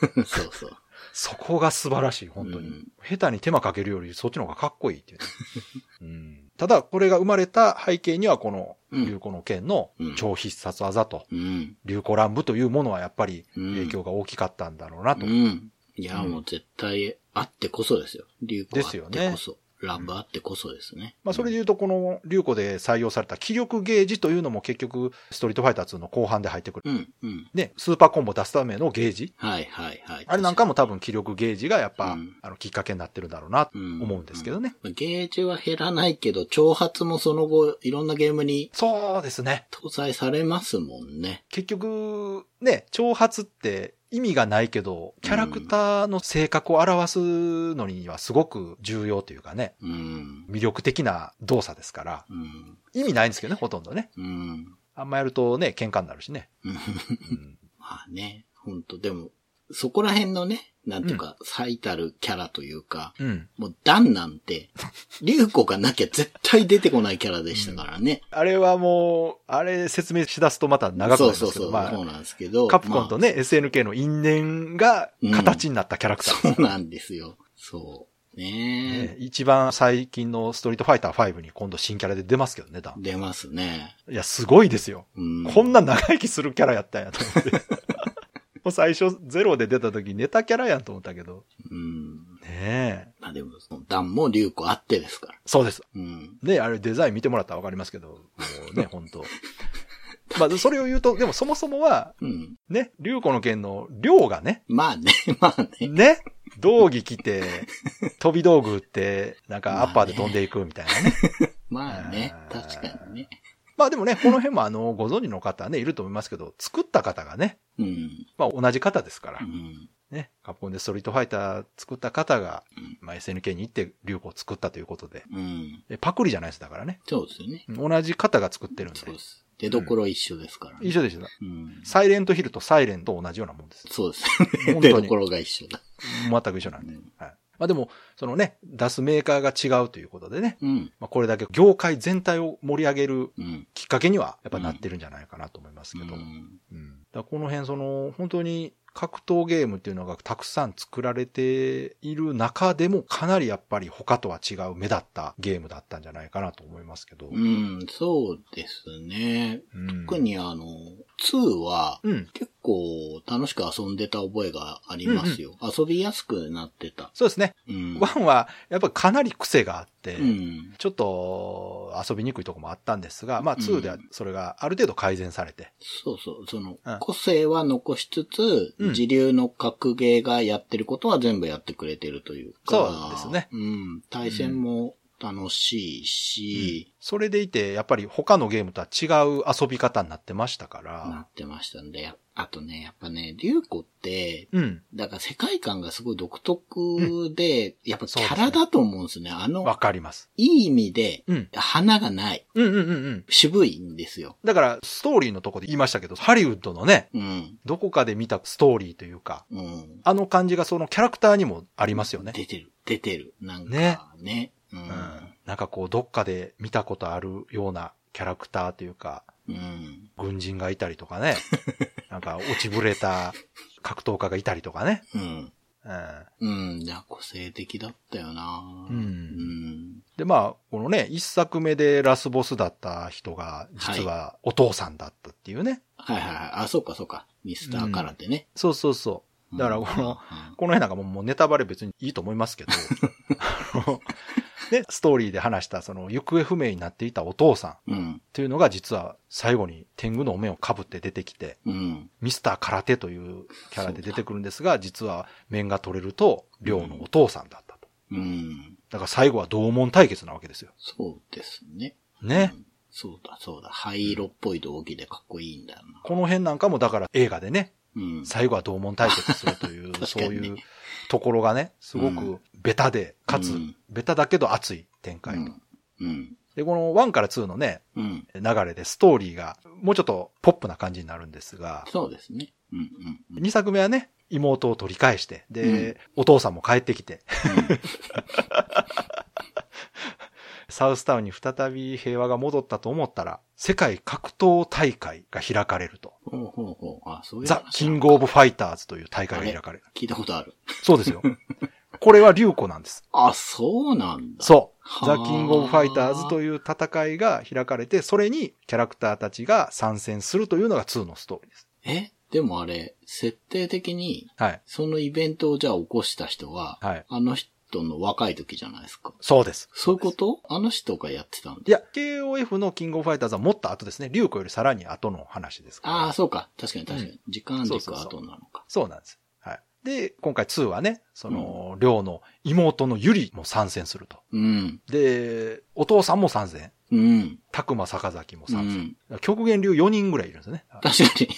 そうそう。そこが素晴らしい、本当に。うん下手に手間かけるよりそっちの方がかっこいいっていうね、うん。ただ、これが生まれた背景にはこの、うん流行の剣の超必殺技と、うん。流行乱舞というものはやっぱりうん影響が大きかったんだろうなと。うん。いや、うんもう絶対あってこそですよ。流行あっですよねラブあってこそですね。まあ、それで言うと、この流行で採用された気力ゲージというのも結局、ストリートファイター2の後半で入ってくる。うん、うん。ね、スーパーコンボ出すためのゲージはい、はい、はい。あれなんかも多分気力ゲージがやっぱ、うんあの、きっかけになってるんだろうなとうん思うんですけどね。ゲージは減らないけど、挑発もその後、いろんなゲームにそうですね。搭載されますもんね。結局、ね、挑発って意味がないけど、キャラクターの性格を表すのにはすごく重要というかね、うん。魅力的な動作ですから、うん。意味ないんですけどね、ほとんどね。うん。あんまやるとね、喧嘩になるしね。まあね、本当でも、そこら辺のね、なんていうか、最たるキャラというか、うん。もうダンなんて、竜子がなきゃ絶対出てこないキャラでしたからね。あれはもう、あれ説明しだすとまた長くなりますけど、そうそうそう、まあ、そうなんですけど。カプコンとね、SNK の因縁が形になったキャラクター。まあそうなんですよ。そう。ねね一番最近のストリートファイター5に今度新キャラで出ますけどね、ダンえ。出ますね。いや、すごいですよ。うん。こんな長生きするキャラやったんやと思って。もう最初ゼロで出た時ネタキャラやんと思ったけど。うん。ねえ。まあでも、その段も流子あってですから。そうです。うん。ね、あれデザイン見てもらったらわかりますけど、もうね、本当まあ、それを言うと、でもそもそもは、うん。ね、竜子の剣の量がね、まあね、まあね。ね、道着着て、飛び道具打って、なんかアッパーで飛んでいくみたいなね。まあねあ、ー確かにね。まあでもね、この辺もあの、ご存知の方ね、いると思いますけど、作った方がね、うん。まあ同じ方ですからう、ん。ね、カプコンでストリートファイター作った方がうん、まあ SNK に行って竜子を作ったということで、うん。でパクリじゃないです、だからね。そうですよね。同じ方が作ってるんでそう。です。出所一緒ですから、一緒でした。うん。サイレントヒルとサイレンと同じようなもんです。そうです。本当に。出所が一緒だ。全く一緒なんで。うんはい。まあでも、そのね、出すメーカーが違うということでね、うん。まあこれだけ業界全体を盛り上げるうん。きっかけにはやっぱなってるんじゃないかなと思いますけど。ううん。ん。だこの辺その、本当に格闘ゲームっていうのがたくさん作られている中でもかなりやっぱり他とは違う目立ったゲームだったんじゃないかなと思いますけど。うん、そうですね。うん特にあの、2はうん。結構楽しく遊んでた覚えがありますよ。遊びやすくなってた。そうですね。うん。ワンはやっぱりかなり癖があって、うん。ちょっと遊びにくいとこもあったんですが、まあうん2ではそれがある程度改善されて。そうそう。そのうん、個性は残しつつ、うん自流の格ゲーがやってることは全部やってくれてるというか。そうですねうん。対戦も楽しいし、それでいて、やっぱり他のゲームとは違う遊び方になってましたかなら、ってましたんで、やあとね、やっぱね、竜子って、うん。だから世界観がすごい独特で、やっぱキャラだと思うんですね。あの、わかります。いい意味で、うん。花がない。うんうんうんうん。渋いんですよ。だから、ストーリーのとこで言いましたけど、ハリウッドのね、うん。どこかで見たストーリーというか、うん。あの感じがそのキャラクターにもありますよね。出てる。出てる。なんかねね。ううんん。なんかこう、どっかで見たことあるようなキャラクターというか、うん。軍人がいたりとかね、なんか落ちぶれた格闘家がいたりとかね。うん。うん。うん。いや、個性的だったよなうんうん。で、まあ、このね、一作目でラスボスだった人が、実はお父さんだったっていうね。はいはいはい。あ、そうかそうか。ミスターカラテね。そうそうそう。だからこの、うんこの辺なんかもうネタバレ別にいいと思いますけど、あのね、ストーリーで話したその行方不明になっていたお父さんっうん。ていうのが実は最後に天狗のお面をかぶって出てきて、うん。ミスター空手というキャラで出てくるんですが、実は面が取れると、亮のお父さんだったと。うん。だから最後は同門対決なわけですよ。そうですね。ね。うんそうだそうだ。灰色っぽい道着でかっこいいんだよな。この辺なんかもだから映画でね、うん。最後は同門対決するという、そういうところがね、すごうくベタで、かつうん、ベタだけど熱い展開と。で、この1から2のね、うん。流れでストーリーがもうちょっとポップな感じになるんですが、そうですね。うんうんうん。2作目はね、妹を取り返して、で、お父さんも帰ってきて、サウスタウンに再び平和が戻ったと思ったら、世界格闘大会が開かれると。ほうほうほう。あ、そういうザ・キング・オブ・ファイターズという大会が開かれる。聞いたことある。そうですよ。これは龍虎なんです。あ、そうなんだ。そう。はあザ・キング・オブ・ファイターズという戦いが開かれて、それにキャラクターたちが参戦するというのが2のストーリーです。え？でもあれ、設定的に、はい。そのイベントをじゃあ起こした人は、はい。あの人の若い時じゃないですか。そうです。そういうこと？あの人がやってたんだ。いや、KOF のキングオブファイターズはもっと後ですね。竜子よりさらに後の話ですから。ああ、そうか。確かに確かに。う時間軸後なのか。そうなんです。はい。で、今回2はね、その、両の妹のユリも参戦すると。うん。で、お父さんも参戦。うん。たくま坂崎もう参戦。ん。極限流4人ぐらいいるんですよね。確かに。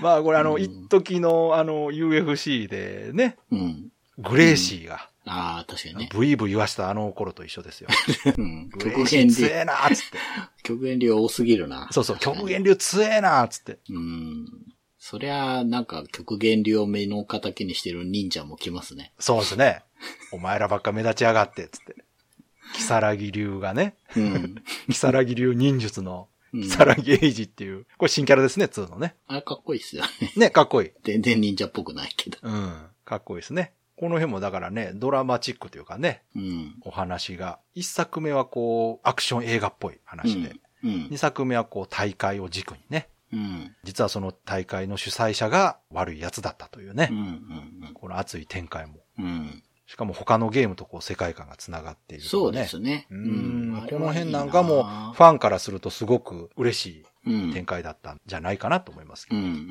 まあこれあの、うん一時のあの、UFC でね、うん。グレーシーが、ああ、確かにね。ブイブイ言わしたあの頃と一緒ですよ。うん。極限流、えなーっつって。極限流多すぎるな。そうそう、極限流強えなーっつって。うん。そりゃ、なんか極限流を目の敵にしてる忍者も来ますね。そうですね。お前らばっか目立ちやがって、つって。キサラギ流がね、うん。キサラギ流忍術の、サラギエイジっていう、これ新キャラですね、2のね。あれかっこいいっすよね。ね、かっこいい。全然忍者っぽくないけど。うん。かっこいいですね。この辺もだからね、ドラマチックというかね、うん。お話が。一作目はこう、アクション映画っぽい話で。うん。二作目はこう、大会を軸にね、うん。実はその大会の主催者が悪い奴だったというねうん。う。ん。この熱い展開も。うん。うん。しかも他のゲームとこう世界観が繋がっているね。そうですね。うーんこの辺なんかもファンからするとすごく嬉しうん。い展開だったんじゃないかなと思いますけうん。ど。うん。うん。う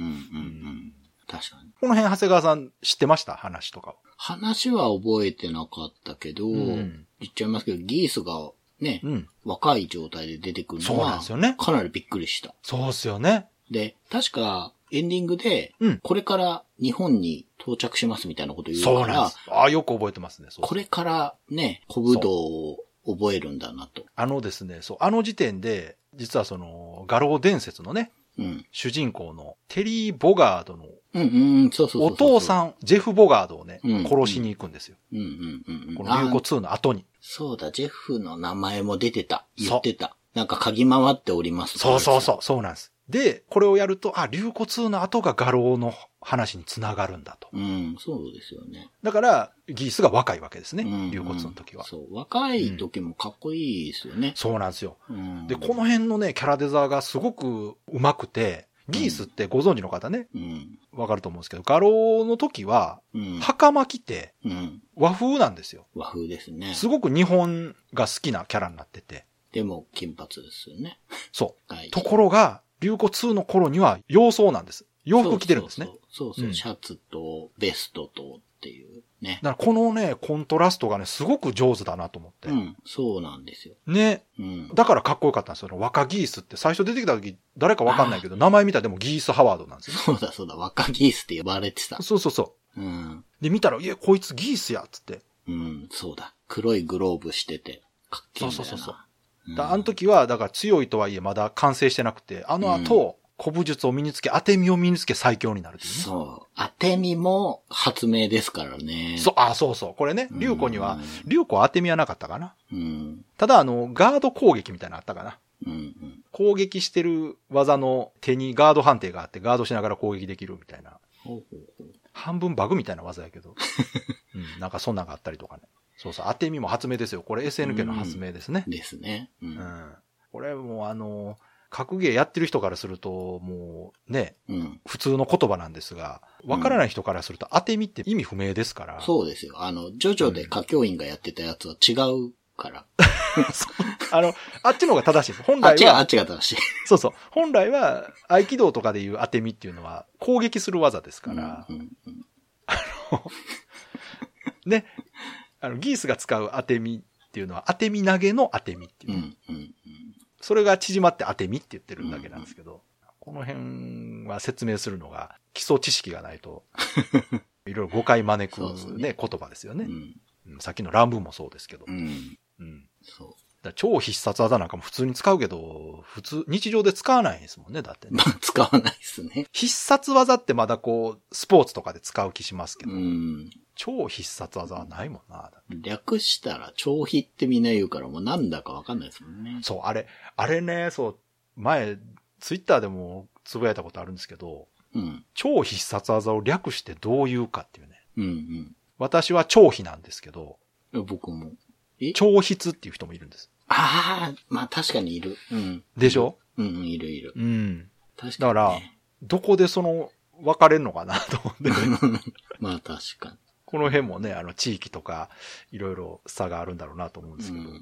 ん。確かに。この辺長谷川さん知ってました？話とかを。話は覚えてなかったけど、ん言っちゃいますけど、ギースがね、うん。若い状態で出てくるそうのはなんですよね、かなりびっくりした。そうっすよね。で、確か、エンディングでうん、これから日本に到着しますみたいなこと言うからそうなんで、す。ああ、よく覚えてますね。そうこれからね、小武道を覚えるんだなと。あのですね、そう、あの時点で、実はその、画廊伝説のね、うん。主人公のテリー・ボガードの。お父さん、ジェフ・ボガードをね、うん殺しに行くんですよ。この流行あ2の後に。そうだ、ジェフの名前も出てた。言ってた。なんか嗅ぎ回っております。そうそうそう、そうなんです。で、これをやると、あ、流行2の後が画廊の話につながるんだと。うん、そうですよね。だから、ギースが若いわけですね。うん流行2の時は。そう、若い時もかっこいいですよね。そうなんですよ。うんで、この辺のね、キャラデザーがすごく上手くて、ギースってご存知の方ね、うん。わかると思うんですけど、画廊の時は、うん。袴着てうん。和風なんですよ。和風ですね。すごく日本が好きなキャラになってて。でも、金髪ですよね。そう。はい。ところが、流行2の頃には洋装なんです。洋服着てるんですね。そうそうシャツとベストとっていうね。だからこのね、コントラストがね、すごく上手だなと思って。うん、そうなんですよ。ね。うん。だからかっこよかったんですよ。若ギースって最初出てきた時、誰かわかんないけど、名前見たらでもギース・ハワードなんですよ。そうだそうだ、若ギースって呼ばれてた。そうそうそうん。う。で、見たら、いや、こいつギースやっつって。うん、そうだ。黒いグローブしてて、かっけえ。そうそうそううんだあの時は、だから強いとはいえまだ完成してなくて、あの後、古武術を身につけ、当て身を身につけ最強になるね。そう。当て身も発明ですからね。そう、あ、そうそう。これね、うん竜子には、竜子当て身はなかったかな。う。うん。ただ、あの、ガード攻撃みたいなのあったかな。うん。うん。攻撃してる技の手にガード判定があって、ガードしながら攻撃できるみたいな。ほうほうほう半分バグみたいな技やけど。うん、なんかそんなんがあったりとかね。そうそう、当て身も発明ですよ。これ SNK の発明ですね。ですね。う。うんん。これもうあの、格ゲーやってる人からすると、もうね、うん。普通の言葉なんですが、わからない人からすると当て身って意味不明ですから。そうですよ。あの、ジョジョで歌教員がやってたやつは違うから。あの、あっちの方が正しいです。本あっちが、あ来はっ、ちが正しい。そうそう。本来は、合気道とかでいう当て身っていうのは攻撃する技ですから、うんうんうん ね。あの、ギースが使う当て身っていうのは当て身投げの当て身っていうう。んうんそれが縮まって当て身って言ってるだけなんですけど、この辺は説明するのが基礎知識がないと、いろいろ誤解招くそうですね、言葉ですよね、うん。うんさっきの乱文もそうですけど。うん。うん。うんそう。超必殺技なんかも普通に使うけど、普通、日常で使わないですもんね、だってね、まあ、使わないですね。必殺技ってまだこう、スポーツとかで使う気しますけど、うん。超必殺技はないもんな。略したら、超飛ってみんな言うから、もうなんだかわかんないですもんね。そう、あれ、あれね、そう、前、ツイッターでもつぶやいたことあるんですけど、うん。超必殺技を略してどう言うかっていうね。うん私は超飛なんですけど、うん。僕も。え？超筆っていう人もいるんです。ああ、まあ確かにいる。うん。でしょ？うんうん、いるいる。うん。確だからかに、ね。どこでその、分かれるのかなと思って、まあ確かこの辺もね、あの、地域とか、いろいろ差があるんだろうなと思うんですに。けど、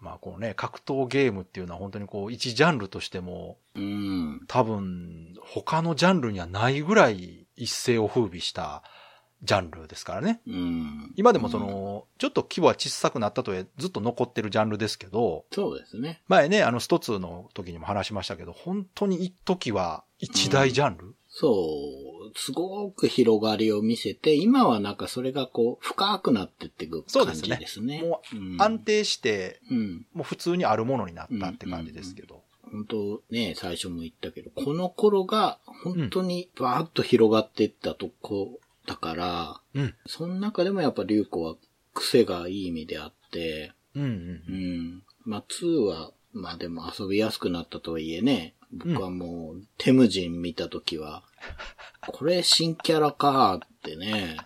まあこのね、格闘ゲームっていうのは本当にこう、一ジャンルとしても、うん。うん。多分、他のジャンルにはないぐらい一世を風靡したジャンルですからね。うん。今でもその、ちょっと規模は小さくなったとえずっと残ってるジャンルですけど、そうですね。前ね、あの、スト2の時にも話しましたけど、本当に一時は一大ジャンル、そう、すごく広がりを見せて、今はなんかそれがこう、深くなってっていく感じそうですねですね。もうん安定して、うん。もう普通にあるものになったって感じですけど。本当ね、最初も言ったけど、この頃が本当にバーッと広がっていったとこだから、うん。その中でもやっぱ流子は癖がいい意味であって、うんうんう。ん。まあ2は、まあでも遊びやすくなったとはいえね、僕はもう、テムジン見たときは、これ新キャラかーってね。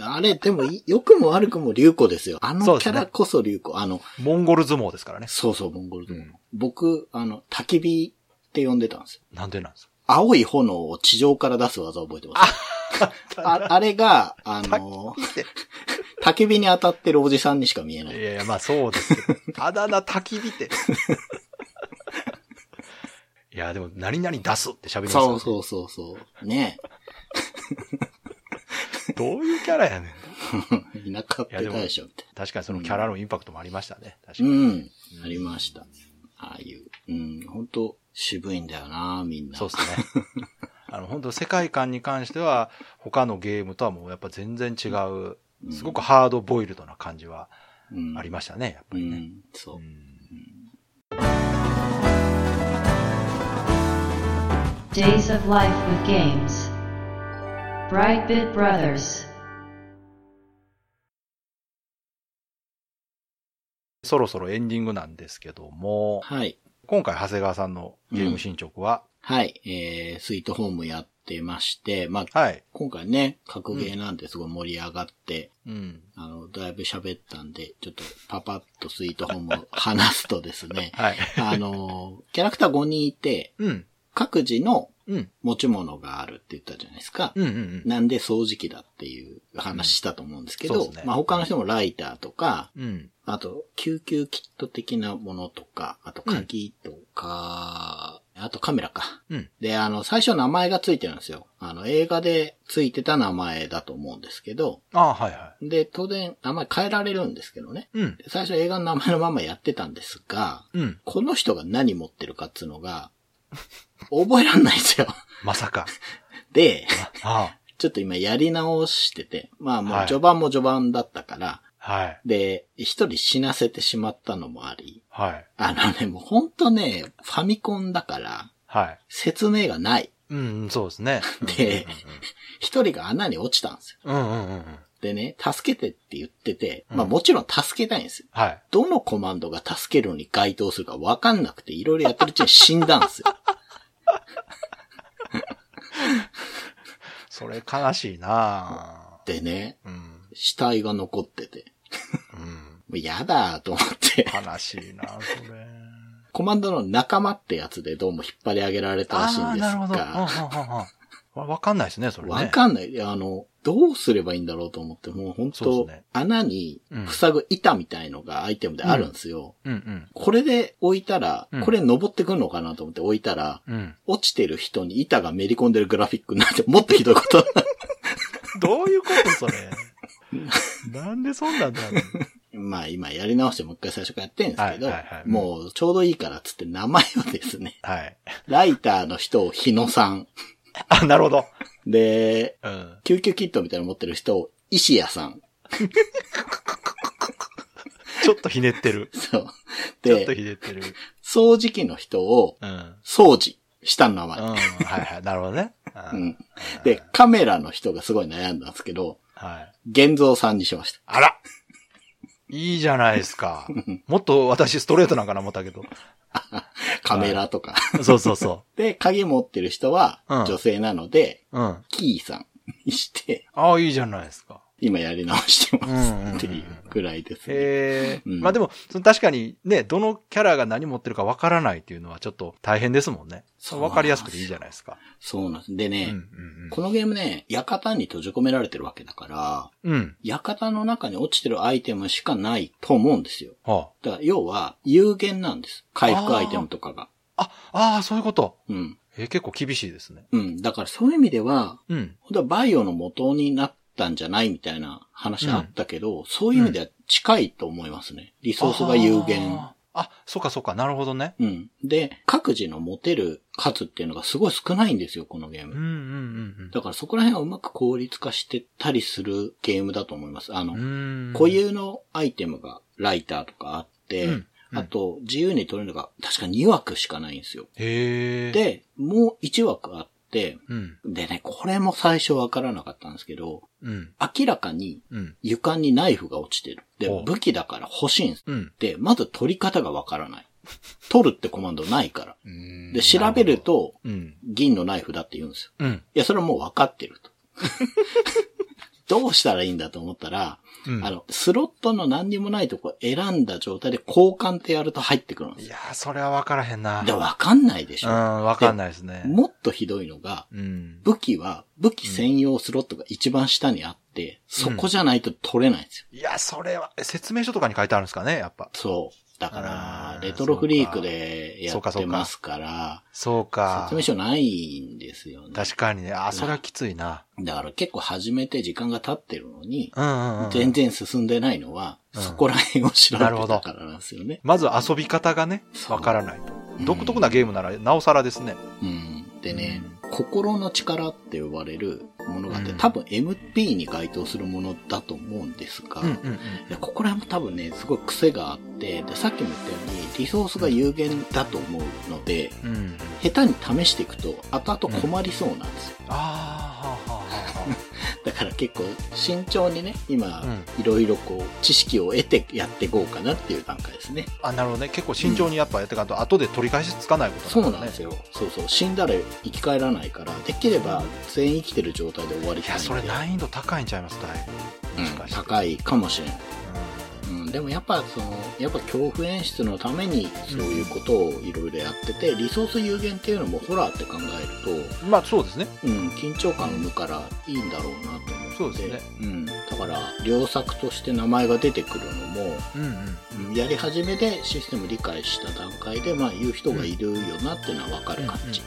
あれ、でもい、良くも悪くも流子ですよ。あのキャラこそ流子。あの、モンゴル相撲ですからね。そうそう、モンゴルでもうん僕、あの、焚き火って呼んでたんですよ。なんでなんですか？青い炎を地上から出す技を覚えてます？ああれが、あの、焚き火に当たってるおじさんにしか見えないい。やいや、まあそうですけど。あだ名焚き火って。いや、でも、何々出すって喋りますよ、ね。そうそうそうそう。ね どういうキャラやねん。え。田舎っぺたでしょ、みたい確かにそのキャラのインパクトもありましたね。確かな。に。うん。ありました。ああいう。うん。本当渋いんだよな、みんな。そうですね。あの、本当世界観に関しては、他のゲームとはもうやっぱ全然違う、すごくハードボイルドな感じはうん。ありましたね、やっぱりね。うん。そうう。ん Days of Life with Games. Brightbit Brothers. そろそろエンディングなんですけども、はい。今回長谷川さんのゲーム進捗は、はい。えー、スイートホームやってまして、まあ、はい。今回ね、格ゲーなんてすごい盛り上がって、うん。あの、だいぶ喋ったんで、ちょっとパパッとスイートホームを話すとですね、はい。あの、キャラクター5人いて、うん。各自のうん。持ち物があるって言ったじゃないですか。うんうんうん。なんで掃除機だっていう話したと思うんですけど、うんねまあ他の人もライターとか、うん。あと救急キット的なものとか、あと鍵とか、あとカメラか。うん。で、あの、最初名前がついてるんですよ。あの、映画でついてた名前だと思うんですけど、ああ、はいはで、当然名前変えられるんですけどね。い。うん。最初映画の名前のままやってたんですが、うん。この人が何持ってるかっていうのが、覚えらんないんですよ。まさか。で、あちょっと今やり直してて、まあもうはい序盤も序盤だったから、あ。はい。で、一人死なせてしまったのもあり、はい。あのね、もうほんとね、ファミコンだから、はい。説明がない。うんうん、そうですね。で一人が穴に落ちたんですよ。うんうんうんうん。でね、助けてって言ってて、まあうんもちろん助けたいんですよ。はい。どのコマンドが助けるのに該当するかわかんなくて、いろいろやってるうちに死んだんですよ。それ悲しいなぁでね、うん。死体が残ってて、うん。もう嫌だと思って、悲しいなぁそれ。コマンドの仲間ってやつでどうも引っ張り上げられたらしいんですなるほど。わわかんないですね、それね。わかんない。いやあの、どうすればいいんだろうと思って、もう本当、ね穴に塞ぐ板みたいのがアイテムであるんですよ。うんうん。これで置いたら、うんこれ登ってくるのかなと思って置いたら、うん。落ちてる人に板がめり込んでるグラフィックになって、もっとひどいことどういうことそれ？なんでそんなんだろう。まあ今やり直してもう一回最初からやってるんですけど、はいはいはいもうちょうどいいからっつって名前をですね、はい。ライターの人を日野さん。あ、なるほど。で、うん。救急キットみたいなの持ってる人を石谷さん。ちょっとひねってる。そう。ちょっとで、ひねってる。掃除機の人をうん。うん。掃除。下の名前。はいはい。なるほどね。ううん。で、カメラの人がすごい悩んだんですけど、はい。玄三さんにしました。あらいいじゃないですか。もっと私ストレートなんかな思ったけど。カメラとか。そうそうそ で、鍵持ってる人はうん女性なので、う。うん。キーさんにして、ああ、いいじゃないですか。今やり直してうんうんうんますっていうぐらいですね。へえ。うんまあでも、その確かにね、どのキャラが何持ってるかわからないっていうのはちょっと大変ですもんね。そうわかりやすくていいじゃないですか。そうなんです。でね、うんうんこのゲームね、館に閉じ込められてるわけだから、うん。うん。館の中に落ちてるアイテムしかないと思うんですよ。はだから要は有限なんです。回復アイテムとかが。あ。あ、ああ、そういうこと。うん。えー結構厳しいですね。うん。だからそういう意味では、うん。バイオの元になったんじゃないみたいな話あったけど、そういう意味では近いと思いますね。リソースが有限。あそうかそうか、なるほどね。うん。で、各自の持てる数っていうのがすごい少ないんですよ、このゲーム。うんうんうんだからそこら辺はうまく効率化してたりするゲームだと思います。あの、うん。うん。固有のアイテムがライターとかあって、うんうんあと自由に取れるのが確か2枠しかないんですよ。へえ。、で、もう1枠あって、うん。でね、これも最初わからなかったんですけど、うん。明らかにうん。床にナイフが落ちてる。で武器だから欲しいんです。うん。で、まず取り方がわからない。取るってコマンドないから。うんで、調べる。と、うん。銀のナイフだって言うんですよ。うん。いや、それはもう分かってると。どうしたらいいんだと思ったら、うんあの、スロットの何にもないとこ選んだ状態で交換ってやると入ってくるんですよ。いやー、それは分からへんな。で、わかんないでしうん、ょ。分かんないですね。もっとひどいのが、うん。武器は、武器専用スロットが一番下にあって、そこじゃないと取れないんですよ。いや、それは、え説明書とかに書いてあるんですかね、やっぱ。そう。だかあら、ーレトロフリークでやってますから、そうか。説明書ないんですよね。確かにね。あ、それはきついな。だから結構始めて時間が経ってるのに。全然進んでないのは、うんそこら辺を調べなるほどてたからなんですよね。まず遊び方がね、わからないと。うん独特なゲームなら、なおさらですね。うん。でね、心の力って呼ばれるものがあって、うん多分 MP に該当するものだと思うんですが、うんうんうん。でここら辺も多分ね、すごい癖があって、で、さっきも言ったように、リソースが有限だと思うので、うん。下手に試していくと、後々困りそうなんですよ。ああ、はあ、はあ、はだから結構、慎重にね、今、うんいろいろこう、知識を得てやっていこうかなっていう段階ですね。あ。あ、なるほどね。結構慎重にやっぱやっていかんと、後で取り返しつかないことそうだからね。なんですよ。そうそう。死んだら生き返らないから、できれば全員生きてる状態で終わりいや、たいんで。それ難易度高いんちゃいます、だいぶ。うん高いかもしれない。うん、でもやっぱその、やっぱ恐怖演出のためにそういうことをいろいろやってて、リソース有限っていうのもホラーって考えると、うんまあ、そうですね。うん、緊張感を生むからいいんだろうなと思って。そうですね。うん。だから、良作として名前が出てくるのも、うんうん。うんやり始めでシステム理解した段階で、まあ言う人がいるよなっていうのはわかる感じ。で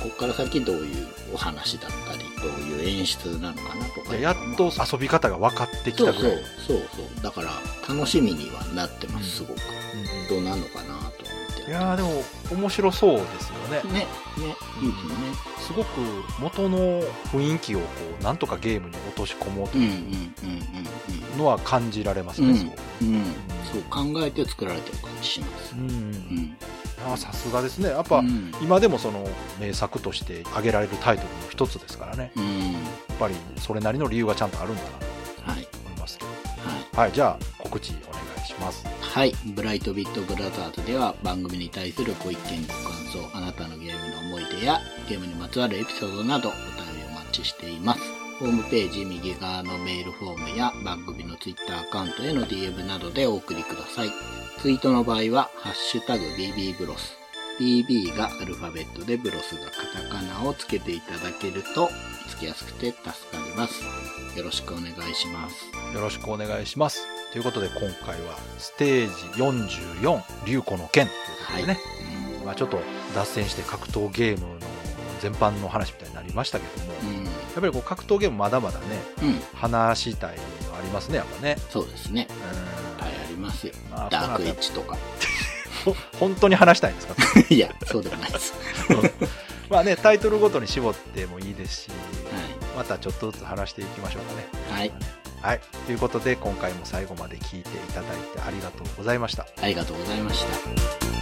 ここから先どういうお話だったり、どういう演出なのかなとか。でやっと遊び方が分かってきそうそうたぐらい。、そうそう。だから、楽しみにはなってます、すごく。どうなるのかなと思って。いやーでも、面白そうですよね。ね、ね、いいですよね。すごく元の雰囲気をこう、なんとかゲームに落とし込もうといううんのは感じられます。ね。そう考えて作られてる感じします。あーさすがですね。やっぱ、うん今でもその名作として挙げられるタイトルの一つですからね。うん。やっぱりそれなりの理由がちゃんとあるんだなとはい。思います。はい。はい、じゃあ告知お願いします。はい。ブライトビットブラザーズでは番組に対するご意見、ご感想、あなたのゲームの思い出やゲームにまつわるエピソードなどお便りお待ちしています。ホームページ右側のメールフォームや番組のツイッターアカウントへの DM などでお送りください。ツイートの場合は、ハッシュタグ BB ブロス。BB がアルファベットでブロスがカタカナをつけていただけると見つけやすくて助かります。よろしくお願いします。よろしくお願いします。ということで今回はステージ44、竜子の剣ということでね、まあちょっと脱線して格闘ゲームの全般の話みたいになりましたけども、うん。やっぱりこう格闘ゲームまだまだね、うん。うん。話したいのありますね、やっぱね。そうですね。うい、ありますよ。まあダークエッジとか。ほ本当に話したいんですか？いや、そうでもないです。まあね、タイトルごとに絞ってもいいですし、はまたちょっとずつ話していきましょうかね。い。はい。はい。ということで、今回も最後まで聞いていただいてありがとうございました。ありがとうございました。